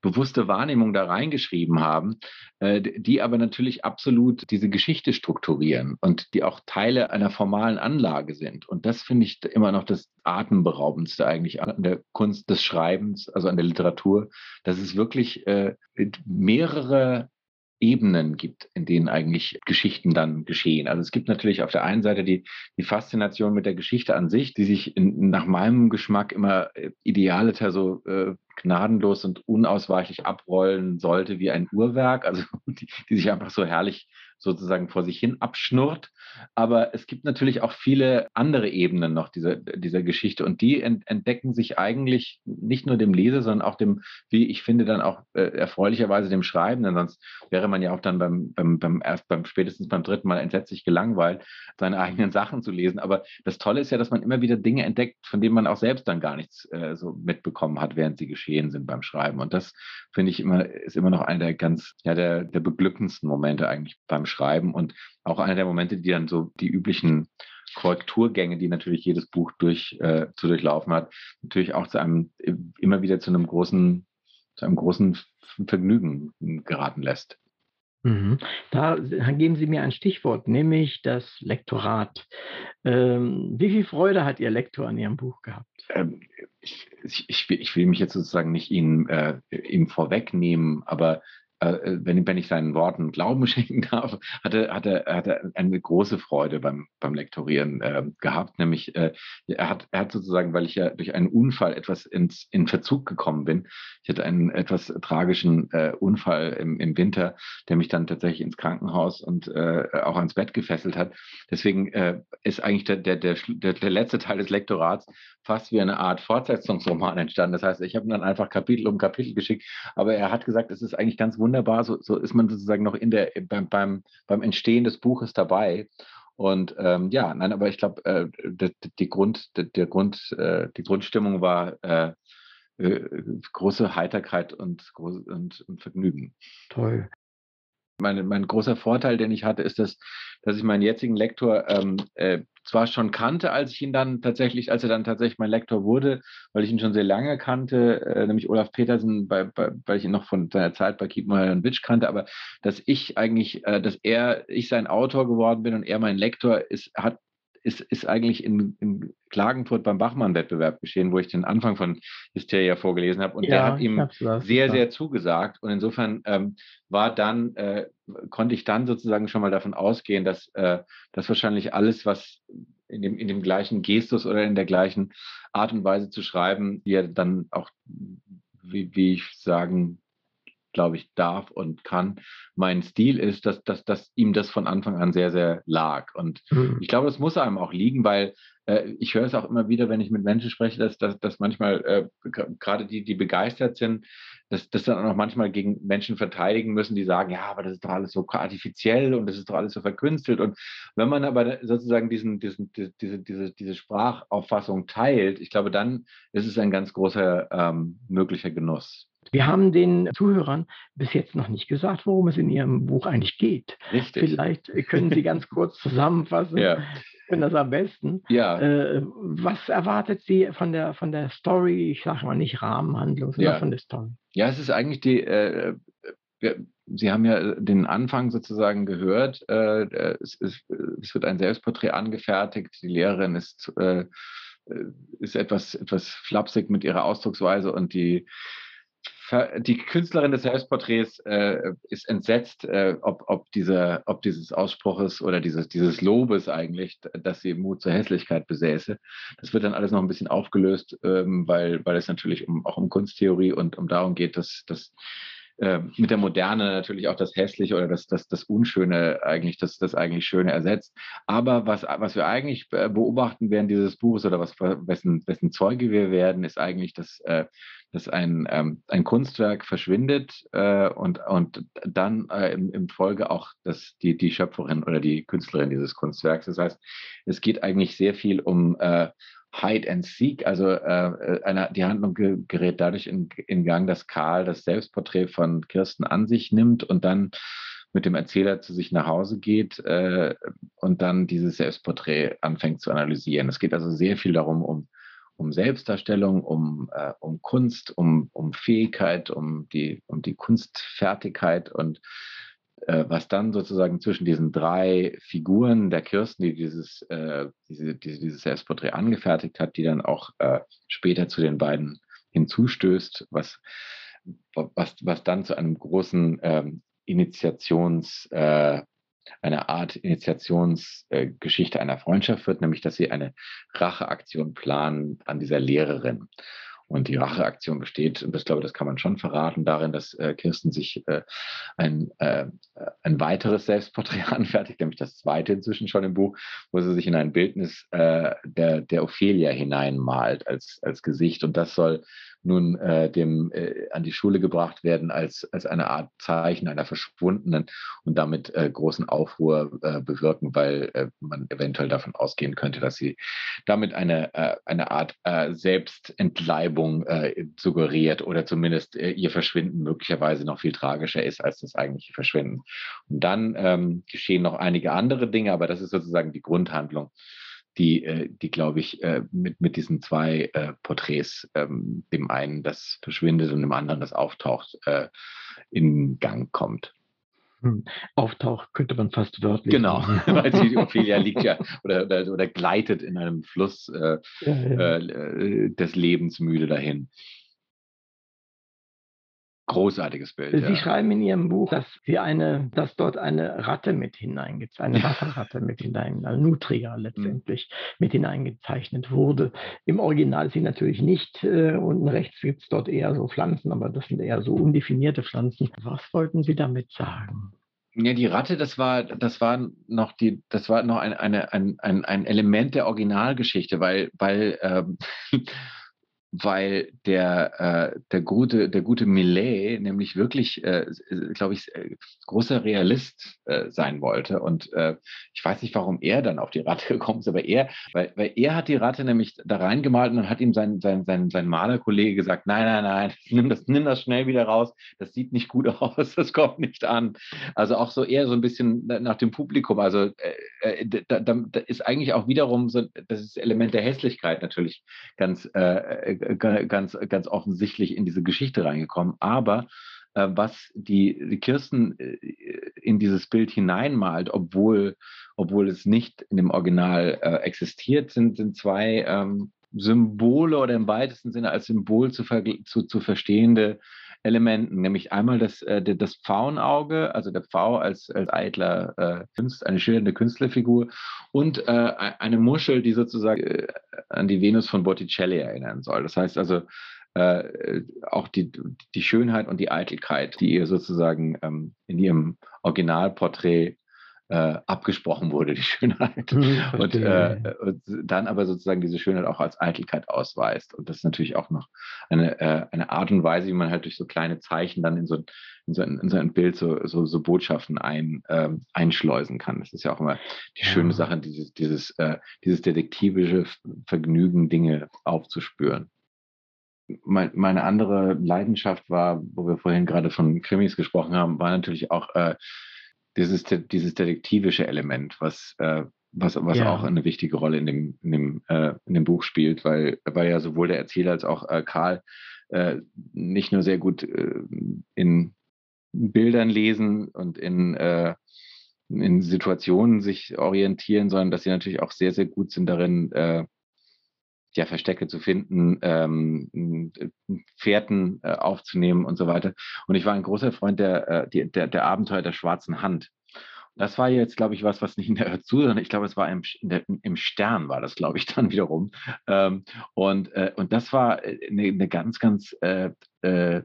bewusste Wahrnehmung da reingeschrieben haben, äh, die aber natürlich absolut diese Geschichte strukturieren und die auch Teile einer formalen Anlage sind. Und das finde ich immer noch das Atemberaubendste eigentlich an der Kunst des Schreibens, also an der Literatur, dass es wirklich äh, mehrere Ebenen gibt, in denen eigentlich Geschichten dann geschehen. Also es gibt natürlich auf der einen Seite die, die Faszination mit der Geschichte an sich, die sich in, nach meinem Geschmack immer äh, idealiter so äh, gnadenlos und unausweichlich abrollen sollte wie ein Uhrwerk, also die, die sich einfach so herrlich sozusagen vor sich hin abschnurrt. Aber es gibt natürlich auch viele andere Ebenen noch dieser, dieser Geschichte und die entdecken sich eigentlich nicht nur dem Leser, sondern auch dem, wie ich finde, dann auch äh, erfreulicherweise dem Schreiben, denn sonst wäre man ja auch dann beim, beim, beim erst beim spätestens beim dritten Mal entsetzlich gelangweilt, seine eigenen Sachen zu lesen. Aber das Tolle ist ja, dass man immer wieder Dinge entdeckt, von denen man auch selbst dann gar nichts äh, so mitbekommen hat, während sie geschehen sind beim Schreiben. Und das finde ich immer, ist immer noch einer der ganz, ja, der, der beglückendsten Momente eigentlich beim Schreiben und auch einer der Momente, die dann so die üblichen Korrekturgänge, die natürlich jedes Buch durch, äh, zu durchlaufen hat, natürlich auch zu einem immer wieder zu einem großen, zu einem großen Vergnügen geraten lässt. Mhm. Da geben Sie mir ein Stichwort, nämlich das Lektorat. Ähm, wie viel Freude hat Ihr Lektor an Ihrem Buch gehabt? Ähm, ich, ich, ich, will mich jetzt sozusagen nicht Ihnen, äh, ihm vorwegnehmen, aber äh, äh, wenn, wenn ich seinen Worten Glauben schenken darf, hatte, hatte, hatte eine große Freude beim, beim Lektorieren äh, gehabt. Nämlich, äh, er, hat, er hat sozusagen, weil ich ja durch einen Unfall etwas ins, in Verzug gekommen bin, ich hatte einen etwas tragischen äh, Unfall im, im Winter, der mich dann tatsächlich ins Krankenhaus und äh, auch ans Bett gefesselt hat. Deswegen äh, ist eigentlich der, der, der, der letzte Teil des Lektorats fast wie eine Art Fortsetzungsroman entstanden. Das heißt, ich habe ihm dann einfach Kapitel um Kapitel geschickt, aber er hat gesagt, es ist eigentlich ganz wunderbar, wunderbar. So, so ist man sozusagen noch in der, beim, beim, beim Entstehen des Buches dabei. Und ähm, ja, nein, aber ich glaube, äh, die, die, Grund, die, der Grund, äh, die Grundstimmung war äh, äh große Heiterkeit und, und, und Vergnügen. Toll. Mein, mein großer Vorteil, den ich hatte, ist, dass, dass ich meinen jetzigen Lektor ähm, äh, zwar schon kannte, als ich ihn dann tatsächlich, als er dann tatsächlich mein Lektor wurde, weil ich ihn schon sehr lange kannte, äh, nämlich Olaf Petersen, bei, bei, weil ich ihn noch von seiner Zeit bei Keep und Witch kannte, aber dass ich eigentlich, äh, dass er, ich sein Autor geworden bin und er mein Lektor ist, hat ist, ist eigentlich in, in Klagenfurt beim Bachmann-Wettbewerb geschehen, wo ich den Anfang von Hysteria vorgelesen habe. Und ja, der hat ihm sehr, sehr zugesagt. Und insofern ähm, war dann, äh, konnte ich dann sozusagen schon mal davon ausgehen, dass, äh, dass wahrscheinlich alles, was in dem, in dem gleichen Gestus oder in der gleichen Art und Weise zu schreiben, die er dann auch, wie, wie ich sagen glaube ich, darf und kann, mein Stil ist, dass, dass, dass ihm das von Anfang an sehr, sehr lag. Und mhm. ich glaube, das muss einem auch liegen, weil äh, ich höre es auch immer wieder, wenn ich mit Menschen spreche, dass, dass, dass manchmal äh, gerade die, die begeistert sind, dass das dann auch manchmal gegen Menschen verteidigen müssen, die sagen, ja, aber das ist doch alles so artifiziell und das ist doch alles so verkünstelt. Und wenn man aber sozusagen diesen, diesen, diese, diese, diese Sprachauffassung teilt, ich glaube, dann ist es ein ganz großer ähm, möglicher Genuss. Wir haben den Zuhörern bis jetzt noch nicht gesagt, worum es in Ihrem Buch eigentlich geht. Richtig. Vielleicht können Sie ganz kurz zusammenfassen. Ja. Ich finde das am besten. Ja. Äh, was erwartet Sie von der, von der Story? Ich sage mal nicht Rahmenhandlung, sondern ja. von der Story. Ja, es ist eigentlich die, äh, äh, Sie haben ja den Anfang sozusagen gehört. Äh, es, ist, es, wird ein Selbstporträt angefertigt. Die Lehrerin ist, äh, ist etwas, etwas flapsig mit ihrer Ausdrucksweise und die die Künstlerin des Selbstporträts äh, ist entsetzt, äh, ob, ob, diese, ob dieses Ausspruches oder dieses, dieses Lobes eigentlich, dass sie Mut zur Hässlichkeit besäße. Das wird dann alles noch ein bisschen aufgelöst, ähm, weil, weil es natürlich um, auch um Kunsttheorie und um darum geht, dass, dass äh, mit der Moderne natürlich auch das Hässliche oder das, das, das Unschöne eigentlich, das, das eigentlich Schöne ersetzt. Aber was, was wir eigentlich beobachten während dieses Buches oder was, wessen, wessen Zeuge wir werden, ist eigentlich, dass äh, dass ein, ähm, ein Kunstwerk verschwindet äh, und, und dann äh, im, im Folge auch das, die, die Schöpferin oder die Künstlerin dieses Kunstwerks. Das heißt, es geht eigentlich sehr viel um äh, Hide and Seek, also äh, eine, die Handlung gerät dadurch in, in Gang, dass Karl das Selbstporträt von Kirsten an sich nimmt und dann mit dem Erzähler zu sich nach Hause geht äh, und dann dieses Selbstporträt anfängt zu analysieren. Es geht also sehr viel darum, um um Selbstdarstellung, um, äh, um Kunst, um, um Fähigkeit, um die, um die Kunstfertigkeit und äh, was dann sozusagen zwischen diesen drei Figuren der Kirsten, die dieses, äh, diese, diese, dieses Selbstporträt angefertigt hat, die dann auch äh, später zu den beiden hinzustößt, was, was, was dann zu einem großen ähm, Initiations, äh, eine Art Initiationsgeschichte einer Freundschaft wird, nämlich dass sie eine Racheaktion planen an dieser Lehrerin. Und die Racheaktion besteht, und das glaube ich, das kann man schon verraten, darin, dass äh, Kirsten sich äh, ein, äh, ein weiteres Selbstporträt anfertigt, nämlich das zweite inzwischen schon im Buch, wo sie sich in ein Bildnis äh, der, der Ophelia hineinmalt als, als Gesicht. Und das soll nun äh, dem äh, an die Schule gebracht werden als, als eine Art Zeichen einer Verschwundenen und damit äh, großen Aufruhr äh, bewirken, weil äh, man eventuell davon ausgehen könnte, dass sie damit eine, eine Art äh, Selbstentleibung äh, suggeriert oder zumindest äh, ihr Verschwinden möglicherweise noch viel tragischer ist als das eigentliche Verschwinden. Und dann ähm, geschehen noch einige andere Dinge, aber das ist sozusagen die Grundhandlung die, äh, die glaube ich, äh, mit, mit diesen zwei äh, Porträts, ähm, dem einen das verschwindet und dem anderen das auftaucht, in Gang kommt. Hm. Auftaucht könnte man fast wörtlich. Genau, weil die Ophelia liegt ja oder, oder, oder, gleitet in einem Fluss äh, ja, ja. äh, des Lebens müde dahin. Großartiges Bild. Sie ja. schreiben in Ihrem Buch, dass Sie eine, dass dort eine Ratte mit hineingezeichnet, eine Wasserratte mit hinein, eine Nutria letztendlich mhm. mit hineingezeichnet wurde. Im Original ist sie natürlich nicht. Äh, unten rechts gibt es dort eher so Pflanzen, aber das sind eher so undefinierte Pflanzen. Was wollten Sie damit sagen? Ja, die Ratte, das war, das war noch die, das war noch ein, eine, ein, ein, ein Element der Originalgeschichte, weil, weil ähm, weil der, äh, der gute, der gute Millet nämlich wirklich, äh, glaube ich, äh, großer Realist äh, sein wollte. Und äh, ich weiß nicht, warum er dann auf die Ratte gekommen ist, aber er, weil, weil er hat die Ratte nämlich da reingemalt und dann hat ihm sein, sein, sein, sein Malerkollege gesagt, nein, nein, nein, nimm das, nimm das schnell wieder raus, das sieht nicht gut aus, das kommt nicht an. Also auch so eher so ein bisschen nach dem Publikum. Also äh, äh da, da, da ist eigentlich auch wiederum so, das Element der Hässlichkeit natürlich ganz äh, ganz, ganz offensichtlich in diese Geschichte reingekommen. Aber äh, was die, die Kirsten äh, in dieses Bild hineinmalt, obwohl, obwohl es nicht in dem Original äh, existiert, sind, sind zwei ähm, Symbole oder im weitesten Sinne als Symbol zu, zu, zu verstehende Elementen, nämlich einmal das, äh, das Pfauenauge, also der Pfau als, als eitler äh, Künstler, eine schillernde Künstlerfigur und äh, eine Muschel, die sozusagen äh, an die Venus von Botticelli erinnern soll. Das heißt also, äh, auch die, die Schönheit und die Eitelkeit, die ihr sozusagen ähm, in ihrem Originalporträt äh, abgesprochen wurde, die Schönheit. Und, äh, und, dann aber sozusagen diese Schönheit auch als Eitelkeit ausweist. Und das ist natürlich auch noch eine, äh, eine Art und Weise, wie man halt durch so kleine Zeichen dann in so, in so, in so ein Bild so, so, so Botschaften ein, ähm, einschleusen kann. Das ist ja auch immer die ja. schöne Sache, dieses, dieses, äh, dieses detektivische Vergnügen, Dinge aufzuspüren meine andere Leidenschaft war, wo wir vorhin gerade von Krimis gesprochen haben, war natürlich auch äh, dieses, dieses detektivische Element, was, äh, was, was ja. auch eine wichtige Rolle in dem, in dem, äh, in dem Buch spielt, weil, weil ja sowohl der Erzähler als auch äh, Karl äh, nicht nur sehr gut äh, in Bildern lesen und in, äh, in Situationen sich orientieren, sondern dass sie natürlich auch sehr, sehr gut sind darin, ja, Verstecke zu finden, ähm, Fährten äh, aufzunehmen und so weiter. Und ich war ein großer Freund der, äh, der, der Abenteuer der schwarzen Hand. Das war jetzt, glaube ich, was, was nicht in der Hörzu, sondern ich glaube, es war im, der, im Stern, war das, glaube ich, dann wiederum. Ähm, und, äh, und das war eine, eine ganz, ganz äh, äh,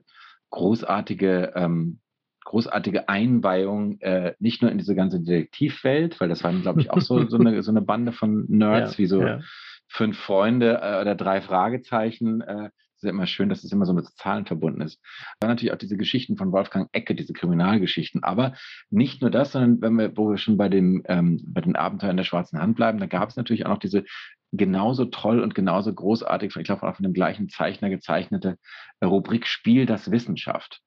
großartige, ähm, großartige Einweihung, äh, nicht nur in diese ganze Detektivwelt, weil das waren, glaube ich, auch so, so, eine, so eine Bande von Nerds, ja, wie so ja fünf Freunde äh, oder drei Fragezeichen. Äh, ist immer schön, dass es immer so mit Zahlen verbunden ist. Dann natürlich auch diese Geschichten von Wolfgang Ecke, diese Kriminalgeschichten. Aber nicht nur das, sondern wenn wir, wo wir schon bei, dem, ähm, bei den Abenteuern der schwarzen Hand bleiben, da gab es natürlich auch noch diese genauso toll und genauso großartig, ich glaube auch von dem gleichen Zeichner gezeichnete Rubrik Spiel das Wissenschaft.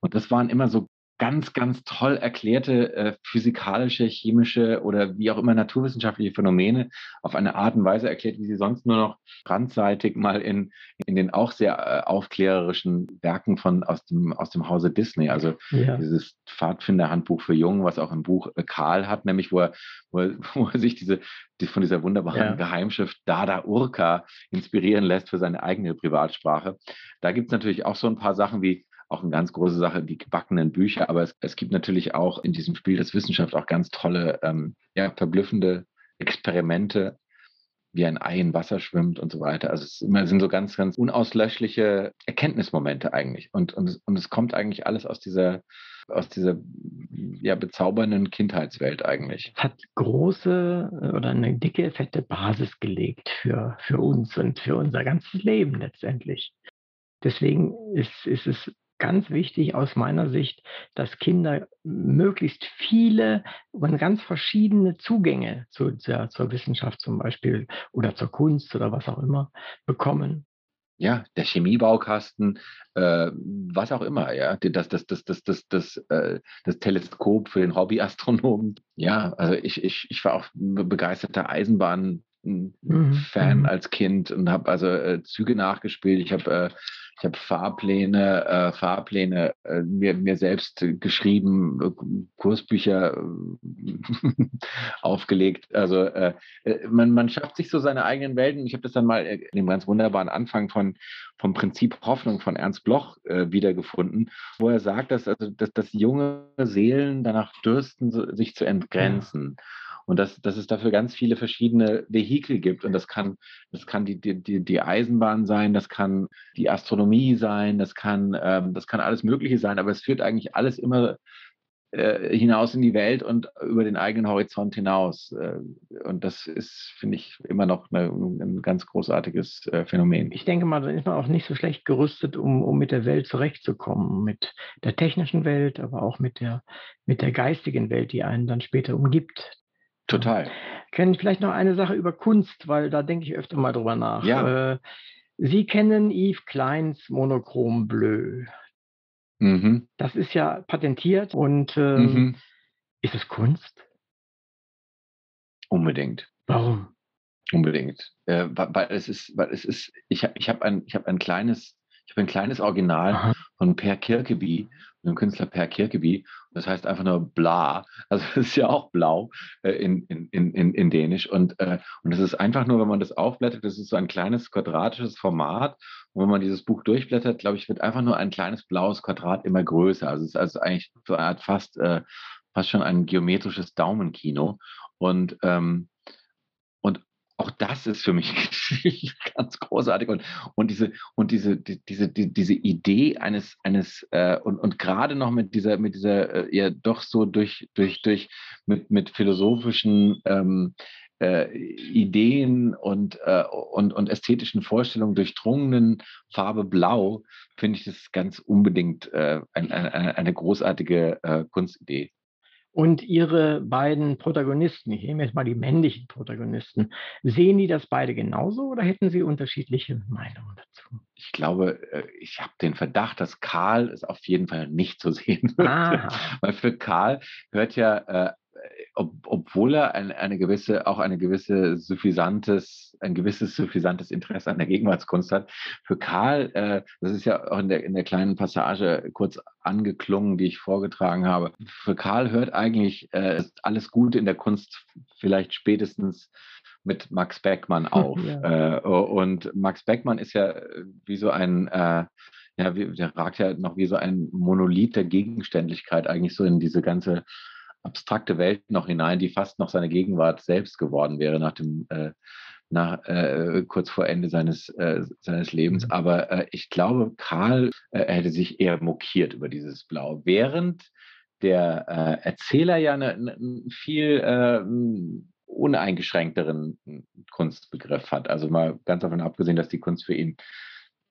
Und das waren immer so ganz, ganz toll erklärte äh, physikalische, chemische oder wie auch immer naturwissenschaftliche Phänomene auf eine Art und Weise erklärt, wie sie sonst nur noch randseitig mal in, in den auch sehr äh, aufklärerischen Werken von aus dem, aus dem Hause Disney. Also ja. dieses Pfadfinderhandbuch für Jungen, was auch im Buch äh, Karl hat, nämlich wo er, wo er, wo er sich diese, die, von dieser wunderbaren ja. Geheimschrift Dada Urka inspirieren lässt für seine eigene Privatsprache. Da gibt es natürlich auch so ein paar Sachen wie auch eine ganz große Sache, die gebackenen Bücher. Aber es, es gibt natürlich auch in diesem Spiel des Wissenschaft auch ganz tolle, ähm, ja, verblüffende Experimente, wie ein Ei in Wasser schwimmt und so weiter. Also es sind so ganz, ganz unauslöschliche Erkenntnismomente eigentlich. Und, und, und es kommt eigentlich alles aus dieser, aus dieser ja, bezaubernden Kindheitswelt eigentlich. Es hat große oder eine dicke, fette Basis gelegt für, für uns und für unser ganzes Leben letztendlich. Deswegen ist, ist es ganz wichtig aus meiner Sicht, dass Kinder möglichst viele und ganz verschiedene Zugänge zu, zur, zur Wissenschaft zum Beispiel oder zur Kunst oder was auch immer bekommen ja, der Chemiebaukasten, äh, was auch immer, ja, das, das, das, das, das, das, äh, das Teleskop für den Hobbyastronomen. Ja, also ich, ich, ich war auch begeisterter Eisenbahn. Fan mhm. als Kind und habe also äh, Züge nachgespielt. Ich habe äh, ich habe Fahrpläne, äh, Fahrpläne äh, mir, mir selbst geschrieben, äh, Kursbücher äh, aufgelegt. Also äh, man, man schafft sich so seine eigenen Welten. Ich habe das dann mal in dem ganz wunderbaren Anfang von vom Prinzip Hoffnung von Ernst Bloch wiedergefunden, wo er sagt, dass, also, dass, dass junge Seelen danach dürsten, sich zu entgrenzen. Ja und dass, dass es dafür ganz viele verschiedene Vehikel gibt. Und das kann, das kann die, die, die Eisenbahn sein, das kann die Astronomie sein, das kann, ähm, das kann alles Mögliche sein, aber es führt eigentlich alles immer äh, hinaus in die Welt und über den eigenen Horizont hinaus. Äh, und das ist, finde ich, immer noch eine, ein ganz großartiges äh, Phänomen. Ich denke mal, dann ist man auch nicht so schlecht gerüstet, um, um mit der Welt zurechtzukommen, mit der technischen Welt, aber auch mit der, mit der geistigen Welt, die einen dann später umgibt. Total. Kennen vielleicht noch eine Sache über Kunst, weil da denke ich öfter mal drüber nach. Ja. Äh, Sie kennen Yves Kleins Monochrom Bleu. Mhm. Das ist ja patentiert und äh, mhm. ist es Kunst? Unbedingt. Warum? Unbedingt. Äh, weil es ist, weil es ist, ich habe ich hab ein, ich hab ein kleines ich habe ein kleines Original Aha. von Per Kirkeby, dem Künstler Per Kirkeby. Das heißt einfach nur bla. Also es ist ja auch blau äh, in, in, in, in Dänisch. Und, äh, und es ist einfach nur, wenn man das aufblättert, das ist so ein kleines quadratisches Format. Und wenn man dieses Buch durchblättert, glaube ich, wird einfach nur ein kleines blaues Quadrat immer größer. Also es ist also eigentlich so eine Art fast, äh, fast schon ein geometrisches Daumenkino. Und ähm, auch das ist für mich ganz großartig und, und diese und diese die, diese die, diese Idee eines eines äh, und, und gerade noch mit dieser mit dieser äh, ja doch so durch durch durch mit mit philosophischen ähm, äh, Ideen und, äh, und, und ästhetischen Vorstellungen durchdrungenen Farbe Blau, finde ich das ganz unbedingt äh, ein, eine, eine großartige äh, Kunstidee. Und ihre beiden Protagonisten, ich nehme jetzt mal die männlichen Protagonisten, sehen die das beide genauso oder hätten sie unterschiedliche Meinungen dazu? Ich glaube, äh, ich habe den Verdacht, dass Karl es auf jeden Fall nicht so sehen wird. Ah. Weil für Karl hört ja äh, ob, obwohl er ein, eine gewisse, auch eine gewisse suffisantes, ein gewisses suffisantes Interesse an der Gegenwartskunst hat. Für Karl, äh, das ist ja auch in der, in der kleinen Passage kurz angeklungen, die ich vorgetragen habe. Für Karl hört eigentlich äh, alles Gute in der Kunst vielleicht spätestens mit Max Beckmann auf. Ja. Äh, und Max Beckmann ist ja wie so ein, äh, ja, wie, der ragt ja noch wie so ein Monolith der Gegenständlichkeit eigentlich so in diese ganze abstrakte Welt noch hinein, die fast noch seine Gegenwart selbst geworden wäre nach dem äh, nach, äh, kurz vor Ende seines, äh, seines Lebens. Mhm. Aber äh, ich glaube, Karl äh, hätte sich eher mokiert über dieses Blau, während der äh, Erzähler ja einen ne, viel äh, uneingeschränkteren Kunstbegriff hat. Also mal ganz davon abgesehen, dass die Kunst für ihn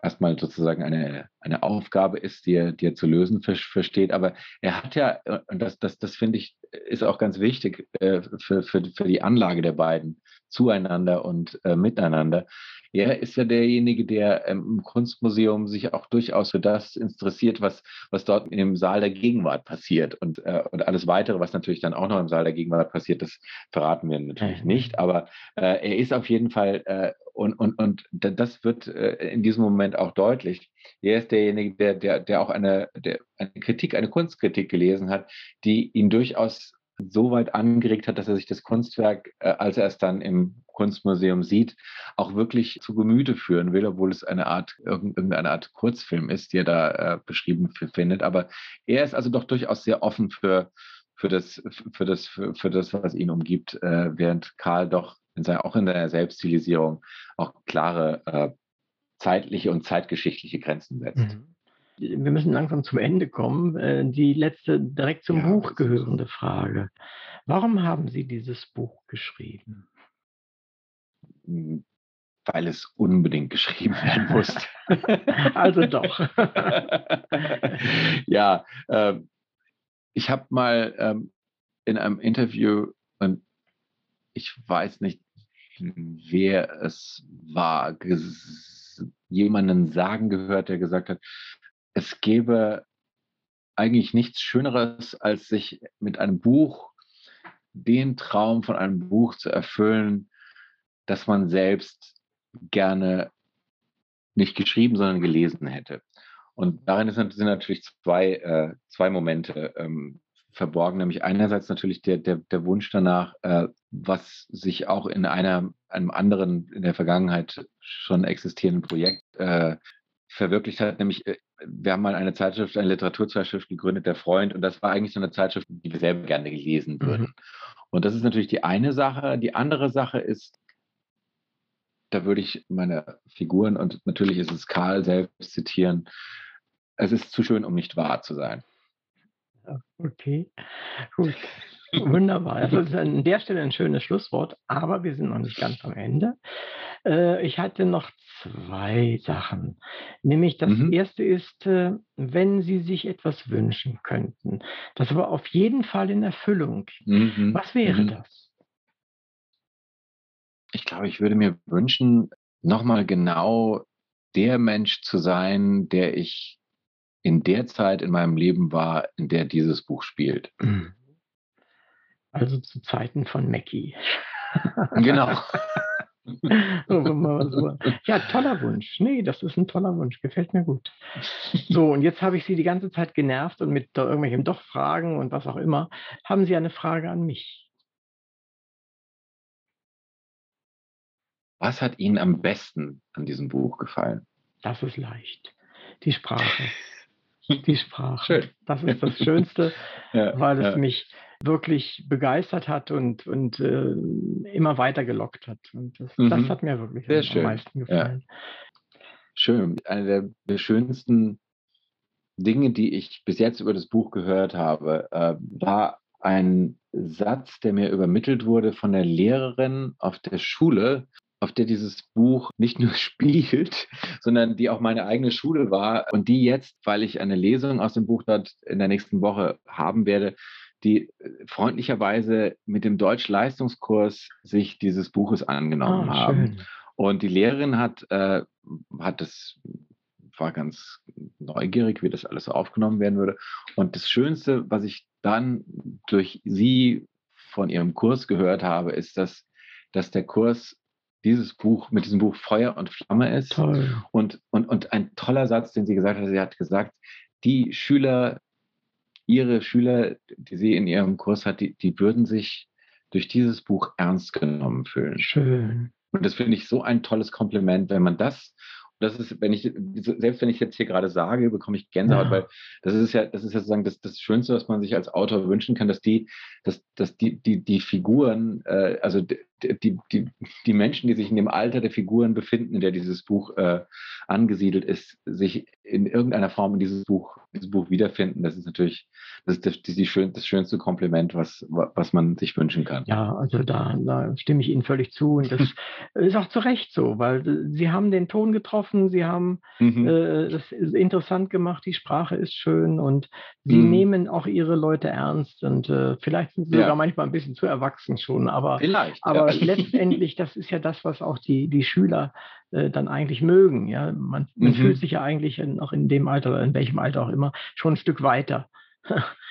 erstmal sozusagen eine, eine Aufgabe ist, die er, die er zu lösen versteht. Aber er hat ja, und das, das, das finde ich, ist auch ganz wichtig äh, für, für, für die Anlage der beiden zueinander und äh, miteinander. Er ist ja derjenige, der ähm, im Kunstmuseum sich auch durchaus für das interessiert, was, was dort im Saal der Gegenwart passiert. Und, äh, und alles weitere, was natürlich dann auch noch im Saal der Gegenwart passiert, das verraten wir natürlich nicht. Aber äh, er ist auf jeden Fall, äh, und, und, und das wird äh, in diesem Moment auch deutlich. Er ist derjenige, der, der, der auch eine, der, eine Kritik, eine Kunstkritik gelesen hat, die ihn durchaus so weit angeregt hat, dass er sich das Kunstwerk, äh, als er es dann im Kunstmuseum sieht, auch wirklich zu Gemüte führen will, obwohl es eine Art, irgendeine Art Kurzfilm ist, die er da äh, beschrieben findet. Aber er ist also doch durchaus sehr offen für, für, das, für, das, für, das, was ihn umgibt, äh, während Karl doch in seiner, auch in der Selbststilisierung auch klare zeitliche und zeitgeschichtliche Grenzen setzt. Mhm wir müssen langsam zum Ende kommen. Äh, die letzte direkt zum ja, Buch gehörende Frage. Warum haben Sie dieses Buch geschrieben? Weil es unbedingt geschrieben werden musste. also doch. ja, äh, ich habe mal ähm, in einem Interview, und ich weiß nicht, wer es war, jemanden sagen gehört, der gesagt hat, es gäbe eigentlich nichts Schöneres, als sich mit einem Buch den Traum von einem Buch zu erfüllen, das man selbst gerne nicht geschrieben, sondern gelesen hätte. Und darin sind natürlich zwei, äh, zwei Momente ähm, verborgen, nämlich einerseits natürlich der, der, der Wunsch danach, äh, was sich auch in einer, einem anderen, in der Vergangenheit schon existierenden Projekt äh, verwirklicht hat, nämlich äh, wir haben mal eine Zeitschrift, eine Literaturzeitschrift gegründet, der Freund, und das war eigentlich so eine Zeitschrift, die wir selber gerne gelesen würden. Mhm. Und das ist natürlich die eine Sache. Die andere Sache ist, da würde ich meine Figuren und natürlich ist es Karl selbst zitieren, es ist zu schön, um nicht wahr zu sein. Okay, gut. Wunderbar. Das ist an der Stelle ein schönes Schlusswort, aber wir sind noch nicht ganz am Ende. Äh, ich hatte noch zwei Sachen. Nämlich das mhm. erste ist, äh, wenn Sie sich etwas wünschen könnten, das aber auf jeden Fall in Erfüllung. Mhm. Was wäre mhm. das? Ich glaube, ich würde mir wünschen, nochmal genau der Mensch zu sein, der ich in der Zeit in meinem Leben war, in der dieses Buch spielt. Mhm. Also zu Zeiten von Mackie. Genau. ja, toller Wunsch. Nee, das ist ein toller Wunsch. Gefällt mir gut. So, und jetzt habe ich Sie die ganze Zeit genervt und mit irgendwelchen Doch-Fragen und was auch immer. Haben Sie eine Frage an mich? Was hat Ihnen am besten an diesem Buch gefallen? Das ist leicht. Die Sprache. Die Sprache. Schön. Das ist das Schönste, ja, weil es ja. mich wirklich begeistert hat und, und äh, immer weiter gelockt hat. Und das, mhm. das hat mir wirklich Sehr am, schön. meisten gefallen. Ja. Schön. Eine der, der, schönsten Dinge, die ich bis jetzt über das Buch gehört habe, äh, war ein Satz, der mir übermittelt wurde von der Lehrerin auf der Schule, auf der dieses Buch nicht nur spielt, sondern die auch meine eigene Schule war und die jetzt, weil ich eine Lesung aus dem Buch dort in der nächsten Woche haben werde, die äh, freundlicherweise mit dem Deutsch-Leistungskurs sich dieses Buches angenommen oh, haben. Schön. Und die Lehrerin hat, äh, hat das, war ganz neugierig, wie das alles so aufgenommen werden würde. Und das Schönste, was ich dann durch sie von ihrem Kurs gehört habe, ist, dass, dass der Kurs dieses Buch, mit diesem Buch Feuer und Flamme ist. Toll. Und, und, und ein toller Satz, den sie gesagt hat, sie hat gesagt, die Schüler ihre Schüler, die sie in ihrem Kurs hat, die, die würden sich durch dieses Buch ernst genommen fühlen. Schön. Und das finde ich so ein tolles Kompliment, wenn man das das ist, wenn ich, selbst wenn ich jetzt hier gerade sage, bekomme ich Gänsehaut, ja. weil das ist ja, das ist ja sozusagen das, das Schönste, was man sich als Autor wünschen kann, dass die, dass, dass die, die, die Figuren, äh, also die, die, die, Menschen, die sich in dem Alter der Figuren befinden, in der dieses Buch äh, angesiedelt ist, sich in irgendeiner Form in dieses Buch, dieses Buch wiederfinden. Das ist natürlich, das ist das, die schön, das schönste Kompliment, was, was man sich wünschen kann. Ja, also da, da stimme ich Ihnen völlig zu und das ist auch zu Recht so, weil Sie haben den Ton getroffen, Sie haben mhm. äh, das interessant gemacht, die Sprache ist schön und Sie mhm. nehmen auch Ihre Leute ernst und äh, vielleicht sind Sie ja. sogar manchmal ein bisschen zu erwachsen schon, aber, aber letztendlich, das ist ja das, was auch die, die Schüler äh, dann eigentlich mögen. Ja, man, man mhm. fühlt sich ja eigentlich noch in dem Alter, in welchem Alter auch immer, schon ein Stück weiter.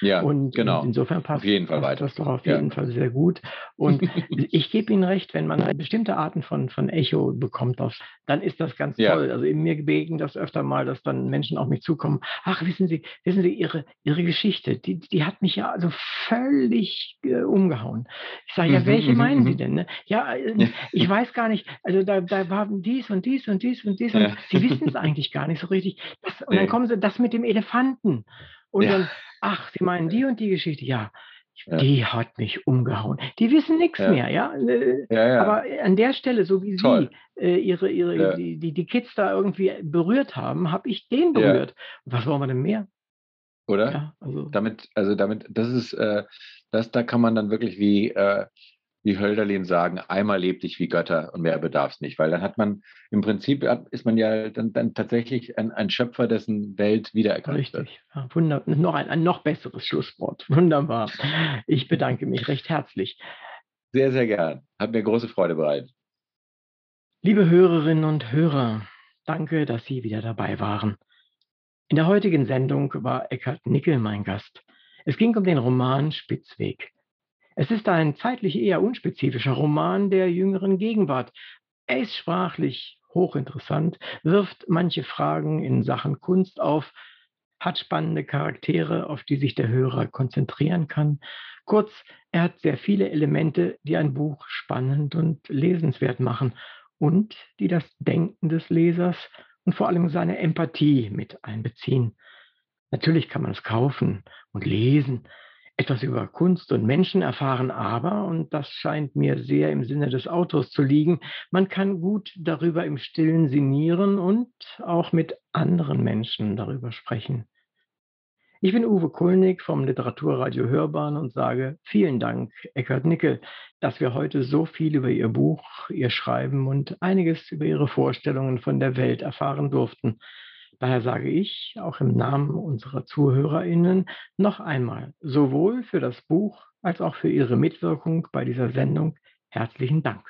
Ja, und genau. insofern passt auf jeden Fall passt das doch auf jeden ja. Fall sehr gut. Und ich gebe Ihnen recht, wenn man bestimmte Arten von, von Echo bekommt, auf, dann ist das ganz ja. toll. Also in mir begegnet das öfter mal, dass dann Menschen auf mich zukommen. Ach, wissen Sie, wissen Sie, Ihre, Ihre Geschichte, die, die hat mich ja also völlig äh, umgehauen. Ich sage, ja, mhm, welche mhm, meinen Sie mhm. denn? Ne? Ja, äh, ich weiß gar nicht. Also da, da waren dies und dies und dies und dies. Und Sie wissen es eigentlich gar nicht so richtig. Das, und dann kommen Sie das mit dem Elefanten. Und ja. dann, ach, Sie meinen die und die Geschichte, ja. Ja. Die hat mich umgehauen. Die wissen nichts ja. mehr, ja? Äh, ja? Aber an der Stelle, so wie Toll. Sie äh, ihre, ihre, die, die, die Kids da irgendwie berührt haben, habe ich den berührt. Was wollen wir denn mehr? Oder? also. Damit, also damit, das ist, äh, das, da kann man dann wirklich wie, äh, wie Hölderlin sagen, einmal lebt dich wie Götter und mehr bedarf es nicht, weil dann hat man im Prinzip ist man ja dann, dann tatsächlich ein, ein, Schöpfer, dessen Welt wiedererkannt Richtig. wird. Ja, wunder, noch ein, ein noch besseres Schlusswort. Wunderbar. Ich bedanke mich recht herzlich. Sehr, sehr gern. Hat mir große Freude bereitet. Liebe Hörerinnen und Hörer, danke, dass Sie wieder dabei waren. In der heutigen Sendung war Eckhard Nickel mein Gast. Es ging um den Roman Spitzweg. Es ist ein zeitlich eher unspezifischer Roman der jüngeren Gegenwart. Er ist sprachlich hochinteressant, wirft manche Fragen in Sachen Kunst auf, hat spannende Charaktere, auf die sich der Hörer konzentrieren kann. Kurz, er hat sehr viele Elemente, die ein Buch spannend und lesenswert machen und die das Denken des Lesers und vor allem seine Empathie mit einbeziehen. Natürlich kann man es kaufen und lesen, etwas über Kunst und Menschen erfahren, aber, und das scheint mir sehr im Sinne des Autors zu liegen, man kann gut darüber im stillen sinnieren und auch mit anderen Menschen darüber sprechen. Ich bin Uwe Kulnig vom Literaturradio Hörbahn und sage vielen Dank, Eckhard Nickel, dass wir heute so viel über Ihr Buch, Ihr Schreiben und einiges über Ihre Vorstellungen von der Welt erfahren durften. Daher sage ich auch im Namen unserer ZuhörerInnen noch einmal sowohl für das Buch als auch für Ihre Mitwirkung bei dieser Sendung herzlichen Dank.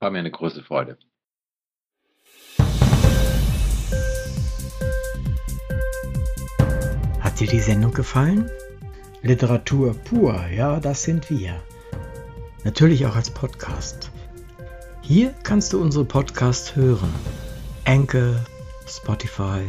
War mir eine große Freude. Hat dir die Sendung gefallen? Literatur pur, ja, das sind wir. Natürlich auch als Podcast. Hier kannst du unsere Podcasts hören. Enkel, Spotify,